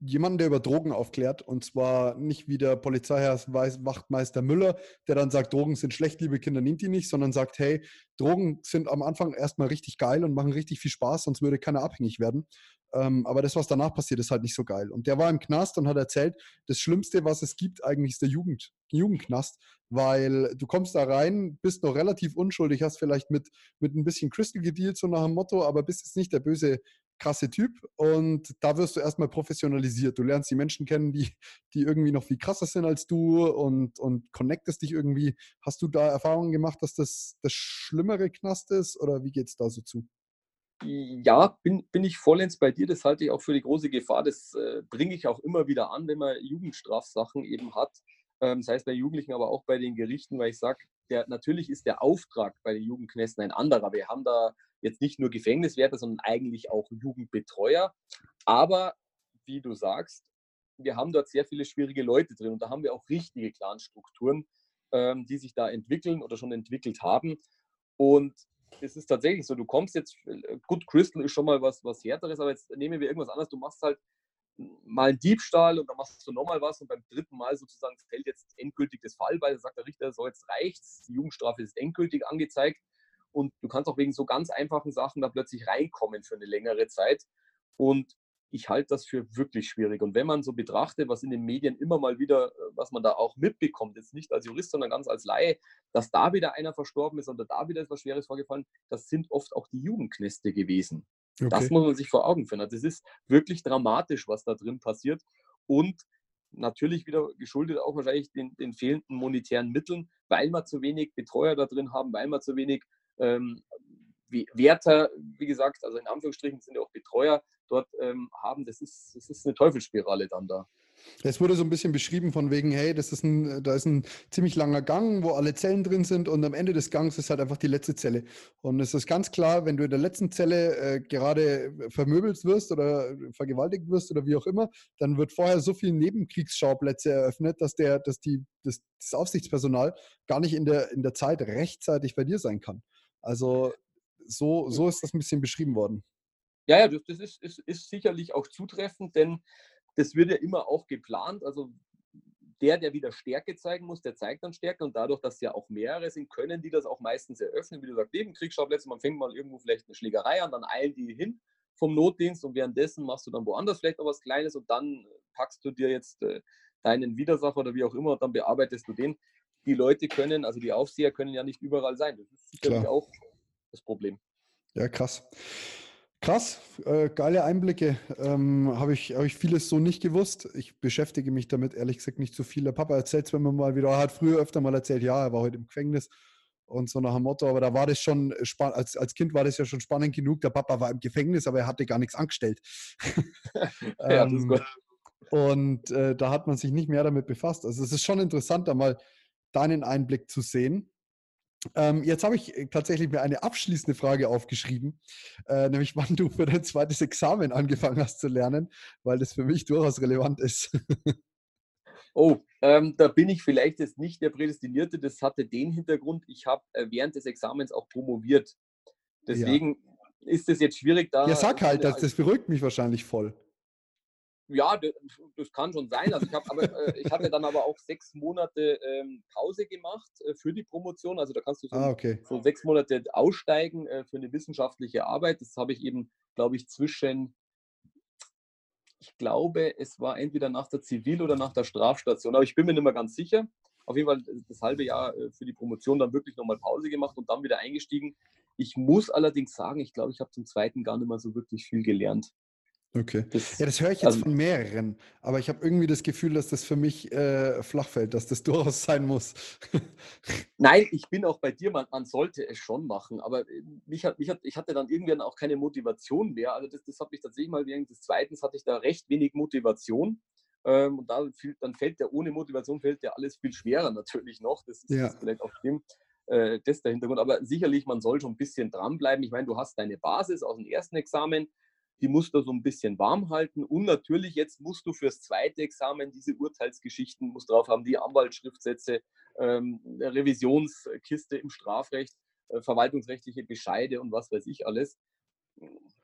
jemanden, der über Drogen aufklärt. Und zwar nicht wie der Polizeiherr Wachtmeister Müller, der dann sagt, Drogen sind schlecht, liebe Kinder, nimmt die nicht, sondern sagt, hey, Drogen sind am Anfang erstmal richtig geil und machen richtig viel Spaß, sonst würde keiner abhängig werden. Ähm, aber das, was danach passiert, ist halt nicht so geil. Und der war im Knast und hat erzählt, das Schlimmste, was es gibt, eigentlich ist der Jugend, Jugendknast, weil du kommst da rein, bist noch relativ unschuldig, hast vielleicht mit, mit ein bisschen Crystal gedealt, so nach dem Motto, aber bist jetzt nicht der böse krasse Typ und da wirst du erstmal professionalisiert. Du lernst die Menschen kennen, die, die irgendwie noch viel krasser sind als du und, und connectest dich irgendwie. Hast du da Erfahrungen gemacht, dass das das schlimmere Knast ist oder wie geht es da so zu? Ja, bin, bin ich vollends bei dir. Das halte ich auch für die große Gefahr. Das äh, bringe ich auch immer wieder an, wenn man Jugendstrafsachen eben hat. Ähm, das heißt bei Jugendlichen, aber auch bei den Gerichten, weil ich sage, natürlich ist der Auftrag bei den Jugendknästen ein anderer. Wir haben da jetzt nicht nur Gefängniswärter, sondern eigentlich auch Jugendbetreuer. Aber wie du sagst, wir haben dort sehr viele schwierige Leute drin und da haben wir auch richtige Clanstrukturen, ähm, die sich da entwickeln oder schon entwickelt haben. Und es ist tatsächlich so, du kommst jetzt, gut, Crystal ist schon mal was, was härteres, aber jetzt nehmen wir irgendwas anderes, du machst halt mal einen Diebstahl und dann machst du nochmal was und beim dritten Mal sozusagen fällt jetzt endgültig das Fall, weil sagt der Richter, so jetzt reicht's, die Jugendstrafe ist endgültig angezeigt und du kannst auch wegen so ganz einfachen Sachen da plötzlich reinkommen für eine längere Zeit. Und ich halte das für wirklich schwierig. Und wenn man so betrachtet, was in den Medien immer mal wieder, äh, was man da auch mitbekommt, jetzt nicht als Jurist, sondern ganz als Laie, dass da wieder einer verstorben ist oder da wieder etwas Schweres vorgefallen, das sind oft auch die Jugendknäste gewesen. Okay. Das muss man sich vor Augen führen. Also es ist wirklich dramatisch, was da drin passiert. Und natürlich wieder geschuldet auch wahrscheinlich den, den fehlenden monetären Mitteln, weil wir zu wenig Betreuer da drin haben, weil wir zu wenig ähm, wie Wärter, wie gesagt, also in Anführungsstrichen sind ja auch Betreuer dort ähm, haben, das ist, das ist eine Teufelsspirale dann da. Es wurde so ein bisschen beschrieben von wegen, hey, das ist ein, da ist ein ziemlich langer Gang, wo alle Zellen drin sind und am Ende des Gangs ist halt einfach die letzte Zelle. Und es ist ganz klar, wenn du in der letzten Zelle äh, gerade vermöbelt wirst oder vergewaltigt wirst oder wie auch immer, dann wird vorher so viel Nebenkriegsschauplätze eröffnet, dass der, dass die, das, das Aufsichtspersonal gar nicht in der, in der Zeit rechtzeitig bei dir sein kann. Also so, so ist das ein bisschen beschrieben worden. Ja, ja, das, ist, ist, ist sicherlich auch zutreffend, denn das wird ja immer auch geplant. Also der, der wieder Stärke zeigen muss, der zeigt dann Stärke und dadurch, dass ja auch mehrere sind, können die das auch meistens eröffnen. Wie du sagst, Nebenkriegsschauplätze, man fängt mal irgendwo vielleicht eine Schlägerei an, dann eilen die hin vom Notdienst und währenddessen machst du dann woanders vielleicht noch was Kleines und dann packst du dir jetzt äh, deinen Widersacher oder wie auch immer und dann bearbeitest du den. Die Leute können, also die Aufseher können ja nicht überall sein. Das ist sicherlich Klar. auch das Problem. Ja, krass. Krass, äh, geile Einblicke. Ähm, Habe ich, hab ich vieles so nicht gewusst. Ich beschäftige mich damit ehrlich gesagt nicht so viel. Der Papa erzählt es, wenn man mal wieder, er hat früher öfter mal erzählt, ja, er war heute im Gefängnis und so nach dem Motto, aber da war das schon, als, als Kind war das ja schon spannend genug. Der Papa war im Gefängnis, aber er hatte gar nichts angestellt. (laughs) ja, ähm, und äh, da hat man sich nicht mehr damit befasst. Also es ist schon interessant, da mal deinen Einblick zu sehen. Ähm, jetzt habe ich äh, tatsächlich mir eine abschließende Frage aufgeschrieben, äh, nämlich (laughs) wann du für dein zweites Examen angefangen hast zu lernen, weil das für mich durchaus relevant ist. oh, ähm, da bin ich vielleicht jetzt nicht der Prädestinierte. Das hatte den Hintergrund, ich habe äh, während des Examens auch promoviert. Deswegen ja. ist es jetzt schwierig da. Ja, sag halt, das, das beruhigt mich wahrscheinlich voll. Ja, das, kann schon sein. Also ich, hab, aber, äh, ich hatte dann aber auch sechs Monate ähm, Pause gemacht äh, für die Promotion. Also da kannst du so, ah, okay. so sechs Monate aussteigen äh, für eine wissenschaftliche Arbeit. Das habe ich eben, glaube ich, zwischen, ich glaube, es war entweder nach der Zivil- oder nach der Strafstation. Aber ich bin mir nicht mehr ganz sicher. Auf jeden Fall äh, das halbe Jahr äh, für die Promotion dann wirklich nochmal Pause gemacht und dann wieder eingestiegen. Ich muss allerdings sagen, ich glaube, ich habe zum zweiten gar nicht mehr so wirklich viel gelernt. Okay. Das, ja, das höre ich jetzt also, von mehreren, aber ich habe irgendwie das Gefühl, dass das für mich äh, flach fällt, dass das (laughs) durchaus sein muss. Nein, ich bin auch bei dir, man, man sollte es schon machen, aber äh, mich hat, mich hat, ich hatte dann irgendwann auch keine Motivation mehr. Also das, das hat mich tatsächlich mal während des Zweiten hatte ich da recht wenig Motivation. Ähm, und da fiel, dann fällt der ohne Motivation fällt ja alles viel schwerer natürlich noch. Das ist, ja. das vielleicht auch stimmt. Äh, das ist der Hintergrund. Aber sicherlich, man soll schon ein bisschen dranbleiben. Ich meine, du hast deine Basis aus dem ersten Examen die musst du so ein bisschen warm halten. Und natürlich, jetzt musst du fürs zweite Examen diese Urteilsgeschichten musst drauf haben, die Anwaltsschriftsätze, ähm, Revisionskiste im Strafrecht, äh, verwaltungsrechtliche Bescheide und was weiß ich alles.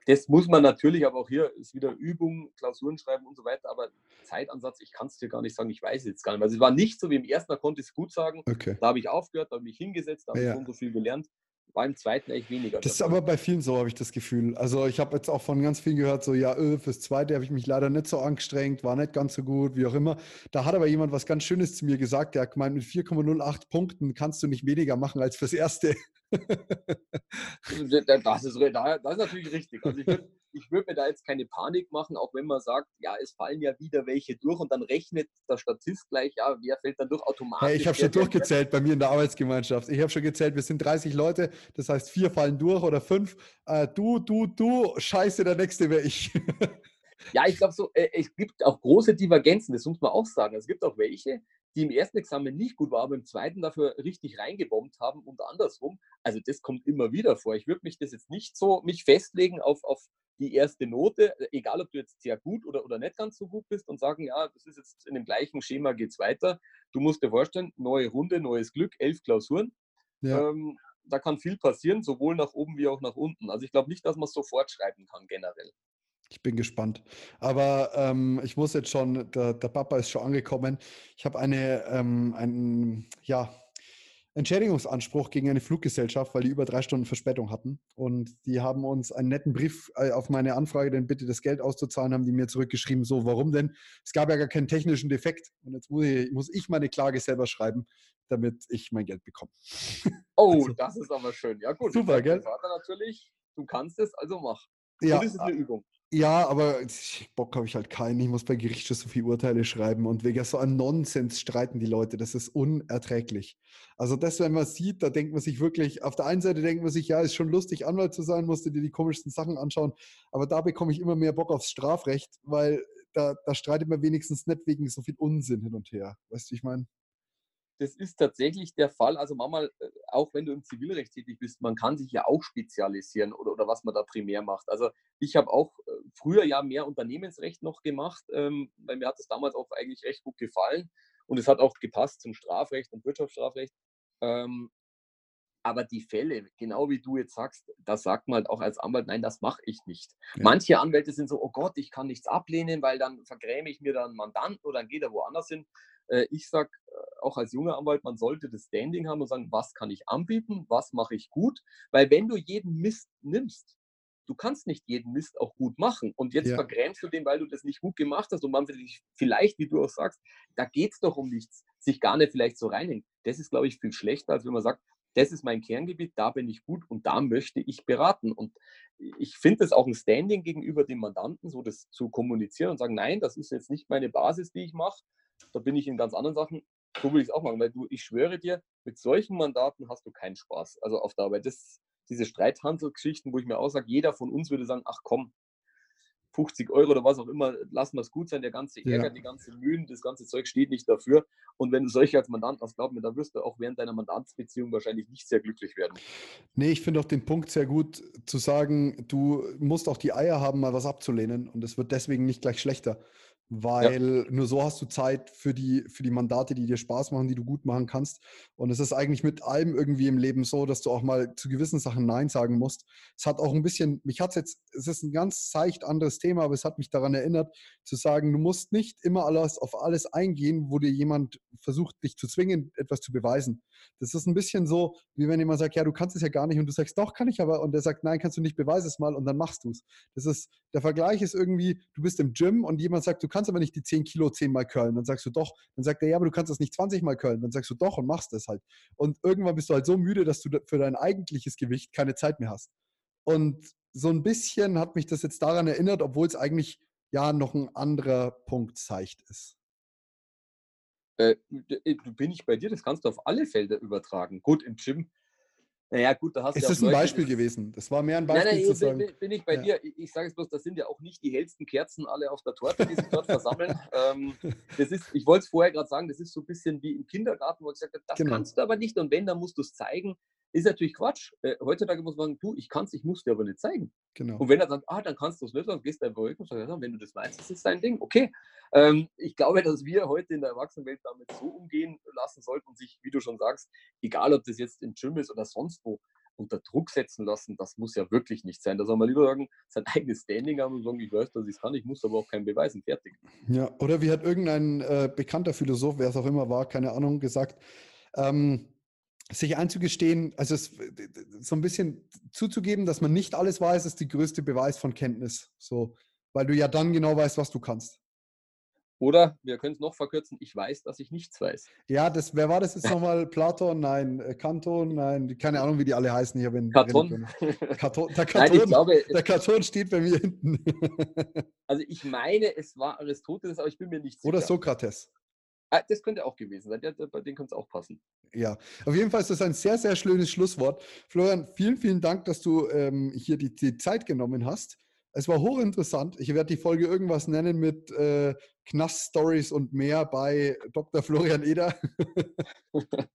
Das muss man natürlich, aber auch hier ist wieder Übung, Klausuren schreiben und so weiter, aber Zeitansatz, ich kann es dir gar nicht sagen, ich weiß jetzt gar nicht. Also es war nicht so wie im ersten, da konnte ich es gut sagen. Okay. Da habe ich aufgehört, da habe ich mich hingesetzt, da habe ja. ich so viel gelernt beim zweiten echt weniger. Das ist aber bei vielen so, habe ich das Gefühl. Also ich habe jetzt auch von ganz vielen gehört, so ja, öh, fürs zweite habe ich mich leider nicht so angestrengt, war nicht ganz so gut, wie auch immer. Da hat aber jemand was ganz Schönes zu mir gesagt, der hat gemeint, mit 4,08 Punkten kannst du nicht weniger machen als fürs erste. das, ist, das ist natürlich richtig. Also ich würde ich würde mir da jetzt keine Panik machen, auch wenn man sagt, ja, es fallen ja wieder welche durch und dann rechnet der Statist gleich, ja, wer fällt dann durch automatisch. Hey, ich habe schon durchgezählt bei mir in der Arbeitsgemeinschaft. Ich habe schon gezählt, wir sind 30 Leute, das heißt, vier fallen durch oder fünf. Äh, du, du, du, scheiße, der nächste wäre ich. (laughs) ja, ich glaube so, äh, es gibt auch große Divergenzen, das muss man auch sagen. Es gibt auch welche, die im ersten Examen nicht gut waren, aber im zweiten dafür richtig reingebombt haben und andersrum. Also das kommt immer wieder vor. Ich würde mich das jetzt nicht so mich festlegen auf, auf die erste Note, egal ob du jetzt sehr gut oder, oder nicht ganz so gut bist und sagen, ja, das ist jetzt in dem gleichen Schema geht es weiter. Du musst dir vorstellen, neue Runde, neues Glück, elf Klausuren. Ja. Ähm, da kann viel passieren, sowohl nach oben wie auch nach unten. Also ich glaube nicht, dass man es sofort schreiben kann generell. Ich bin gespannt. Aber ähm, ich muss jetzt schon, der, der, Papa ist schon angekommen. Ich habe eine, ähm, ein, ja, Entschädigungsanspruch gegen eine Fluggesellschaft, weil die über drei Stunden Verspätung hatten. Und die haben uns einen netten Brief äh, auf meine Anfrage, denn bitte das Geld auszuzahlen, haben die mir zurückgeschrieben. So, warum denn? Es gab ja gar keinen technischen Defekt. Und jetzt muss ich, muss ich meine Klage selber schreiben, damit ich mein Geld bekomme. (laughs) Oh, also, das ist aber schön. Ja, gut. Super, gell? Vater natürlich, du kannst es, also mach. Ja, Und das ist eine Übung. Ja, aber Bock habe ich halt keinen. Ich muss bei Gericht schon so viele Urteile schreiben und wegen so einem Nonsens streiten die Leute. Das ist unerträglich. Also das, wenn man sieht, da denkt man sich wirklich, auf der einen Seite denkt man sich, ja, ist schon lustig, Anwalt zu sein, musst du dir die komischsten Sachen anschauen. Aber da bekomme ich immer mehr Bock aufs Strafrecht, weil da, da streitet man wenigstens nicht wegen so viel Unsinn hin und her. Weißt du, ich meine? das ist tatsächlich der Fall. Also manchmal, äh, auch wenn du im Zivilrecht tätig bist, man kann sich ja auch spezialisieren oder, oder was man da primär macht. Also ich habe auch früher ja mehr Unternehmensrecht noch gemacht, ähm, weil mir hat es damals auch eigentlich recht gut gefallen und es hat auch gepasst zum Strafrecht und Wirtschaftsstrafrecht. Ähm, aber die Fälle, genau wie du jetzt sagst, da sagt man halt auch als Anwalt, nein, das mache ich nicht. Ja. Manche Anwälte sind so, oh Gott, ich kann nichts ablehnen, weil dann vergräme ich mir dann einen Mandanten oder dann geht er woanders hin. Äh, ich sage äh, auch als junger Anwalt, man sollte das Standing haben und sagen, was kann ich anbieten, was mache ich gut, weil wenn du jeden Mist nimmst, du kannst nicht jeden Mist auch gut machen. Und jetzt ja. vergrämst du den, weil du das nicht gut gemacht hast und man vielleicht, wie du auch sagst, da geht es doch um nichts, sich gar nicht vielleicht so reinhängen. Das ist, glaube ich, viel schlechter, als wenn man sagt, das ist mein Kerngebiet, da bin ich gut und da möchte ich beraten. Und ich finde es auch ein Standing gegenüber dem Mandanten, so das zu kommunizieren und sagen, nein, das ist jetzt nicht meine Basis, die ich mache. Da bin ich in ganz anderen Sachen. So will ich es auch machen, weil du, ich schwöre dir, mit solchen Mandaten hast du keinen Spaß. Also auf der Arbeit. Das, diese Streithandelsgeschichten, wo ich mir auch sage, jeder von uns würde sagen, ach komm, 50 Euro oder was auch immer, lassen wir es gut sein, der ganze Ärger, ja. die ganze Mühen, das ganze Zeug steht nicht dafür. Und wenn du solche als Mandant hast, glaub mir, dann wirst du auch während deiner Mandantsbeziehung wahrscheinlich nicht sehr glücklich werden. Nee, ich finde auch den Punkt sehr gut zu sagen, du musst auch die Eier haben, mal was abzulehnen und es wird deswegen nicht gleich schlechter weil ja. nur so hast du Zeit für die, für die Mandate, die dir Spaß machen, die du gut machen kannst. Und es ist eigentlich mit allem irgendwie im Leben so, dass du auch mal zu gewissen Sachen Nein sagen musst. Es hat auch ein bisschen, mich hat es jetzt, es ist ein ganz seicht anderes Thema, aber es hat mich daran erinnert, zu sagen, du musst nicht immer alles auf alles eingehen, wo dir jemand versucht, dich zu zwingen, etwas zu beweisen. Das ist ein bisschen so, wie wenn jemand sagt, ja, du kannst es ja gar nicht und du sagst, doch, kann ich aber. Und der sagt, nein, kannst du nicht, beweise es mal und dann machst du es. Das ist, der Vergleich ist irgendwie, du bist im Gym und jemand sagt, du kannst kannst aber nicht die 10 Kilo 10 mal curlen. Dann sagst du doch. Dann sagt er, ja, aber du kannst das nicht 20 mal curlen. Dann sagst du doch und machst das halt. Und irgendwann bist du halt so müde, dass du für dein eigentliches Gewicht keine Zeit mehr hast. Und so ein bisschen hat mich das jetzt daran erinnert, obwohl es eigentlich ja noch ein anderer Punkt zeigt ist. Äh, äh bin ich bei dir, das kannst du auf alle Felder übertragen. Gut, im Gym naja, gut, da hast du. Es ist ein Beispiel das, gewesen. Das war mehr ein Beispiel. Nein, nein, zu sagen. Bin, bin ich bei ja. dir. Ich, sage es bloß, das sind ja auch nicht die hellsten Kerzen alle auf der Torte, die sich dort versammeln. (laughs) Ähm, das ist, ich wollte es vorher gerade sagen, das ist so ein bisschen wie im Kindergarten, wo ich gesagt habe, das genau. kannst du aber nicht. Und wenn, dann musst du es zeigen. Ist natürlich Quatsch. Äh, heutzutage muss man sagen, du, ich kann es, ich muss dir aber nicht zeigen. Genau. Und wenn er sagt, ah, dann kannst du es nicht, dann gehst du einfach weg und sagst, wenn du das meinst, das ist dein Ding. Okay. Ähm, ich glaube, dass wir heute in der Erwachsenenwelt damit so umgehen lassen sollten und sich, wie du schon sagst, egal ob das jetzt im Gym ist oder sonst wo, unter Druck setzen lassen, das muss ja wirklich nicht sein. Da soll man lieber sagen, sein eigenes Standing haben und sagen, ich weiß, dass ich es kann, ich muss aber auch keinen beweisen, fertig. Ja, oder wie hat irgendein äh, bekannter Philosoph, wer es auch immer war, keine Ahnung, gesagt, ähm, sich einzugestehen, also es, so ein bisschen zuzugeben, dass man nicht alles weiß, ist die größte Beweis von Kenntnis. So, weil du ja dann genau weißt, was du kannst. Oder wir können es noch verkürzen, ich weiß, dass ich nichts weiß. Ja, das, wer war das jetzt nochmal? Platon? Nein, äh, Kanton? Nein, keine Ahnung, wie die alle heißen. (laughs) Ich in Karton. Karton. Der, Karton Nein, glaube, der Karton steht bei mir hinten. also ich meine, es war Aristoteles, aber ich bin mir nicht sicher. Oder Sokrates. Ah, das könnte auch gewesen sein. Bei denen könnte es auch passen. Ja, auf jeden Fall ist das ein sehr, sehr schönes Schlusswort. Florian, vielen, vielen Dank, dass du ähm, hier die, die Zeit genommen hast. Es war hochinteressant. Ich werde die Folge irgendwas nennen mit äh, Knast-Stories und mehr bei Dr. Florian Eder. (laughs)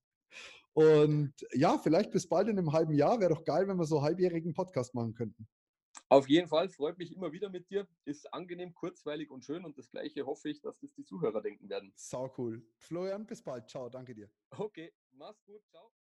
und ja, vielleicht bis bald in einem halben Jahr. Wäre doch geil, wenn wir so halbjährigen Podcast machen könnten. Auf jeden Fall, freut mich immer wieder mit dir. Ist angenehm, kurzweilig und schön und das gleiche hoffe ich, dass das die Zuhörer denken werden. Sau cool. Florian, bis bald. Ciao, danke dir. Okay, mach's gut. Ciao.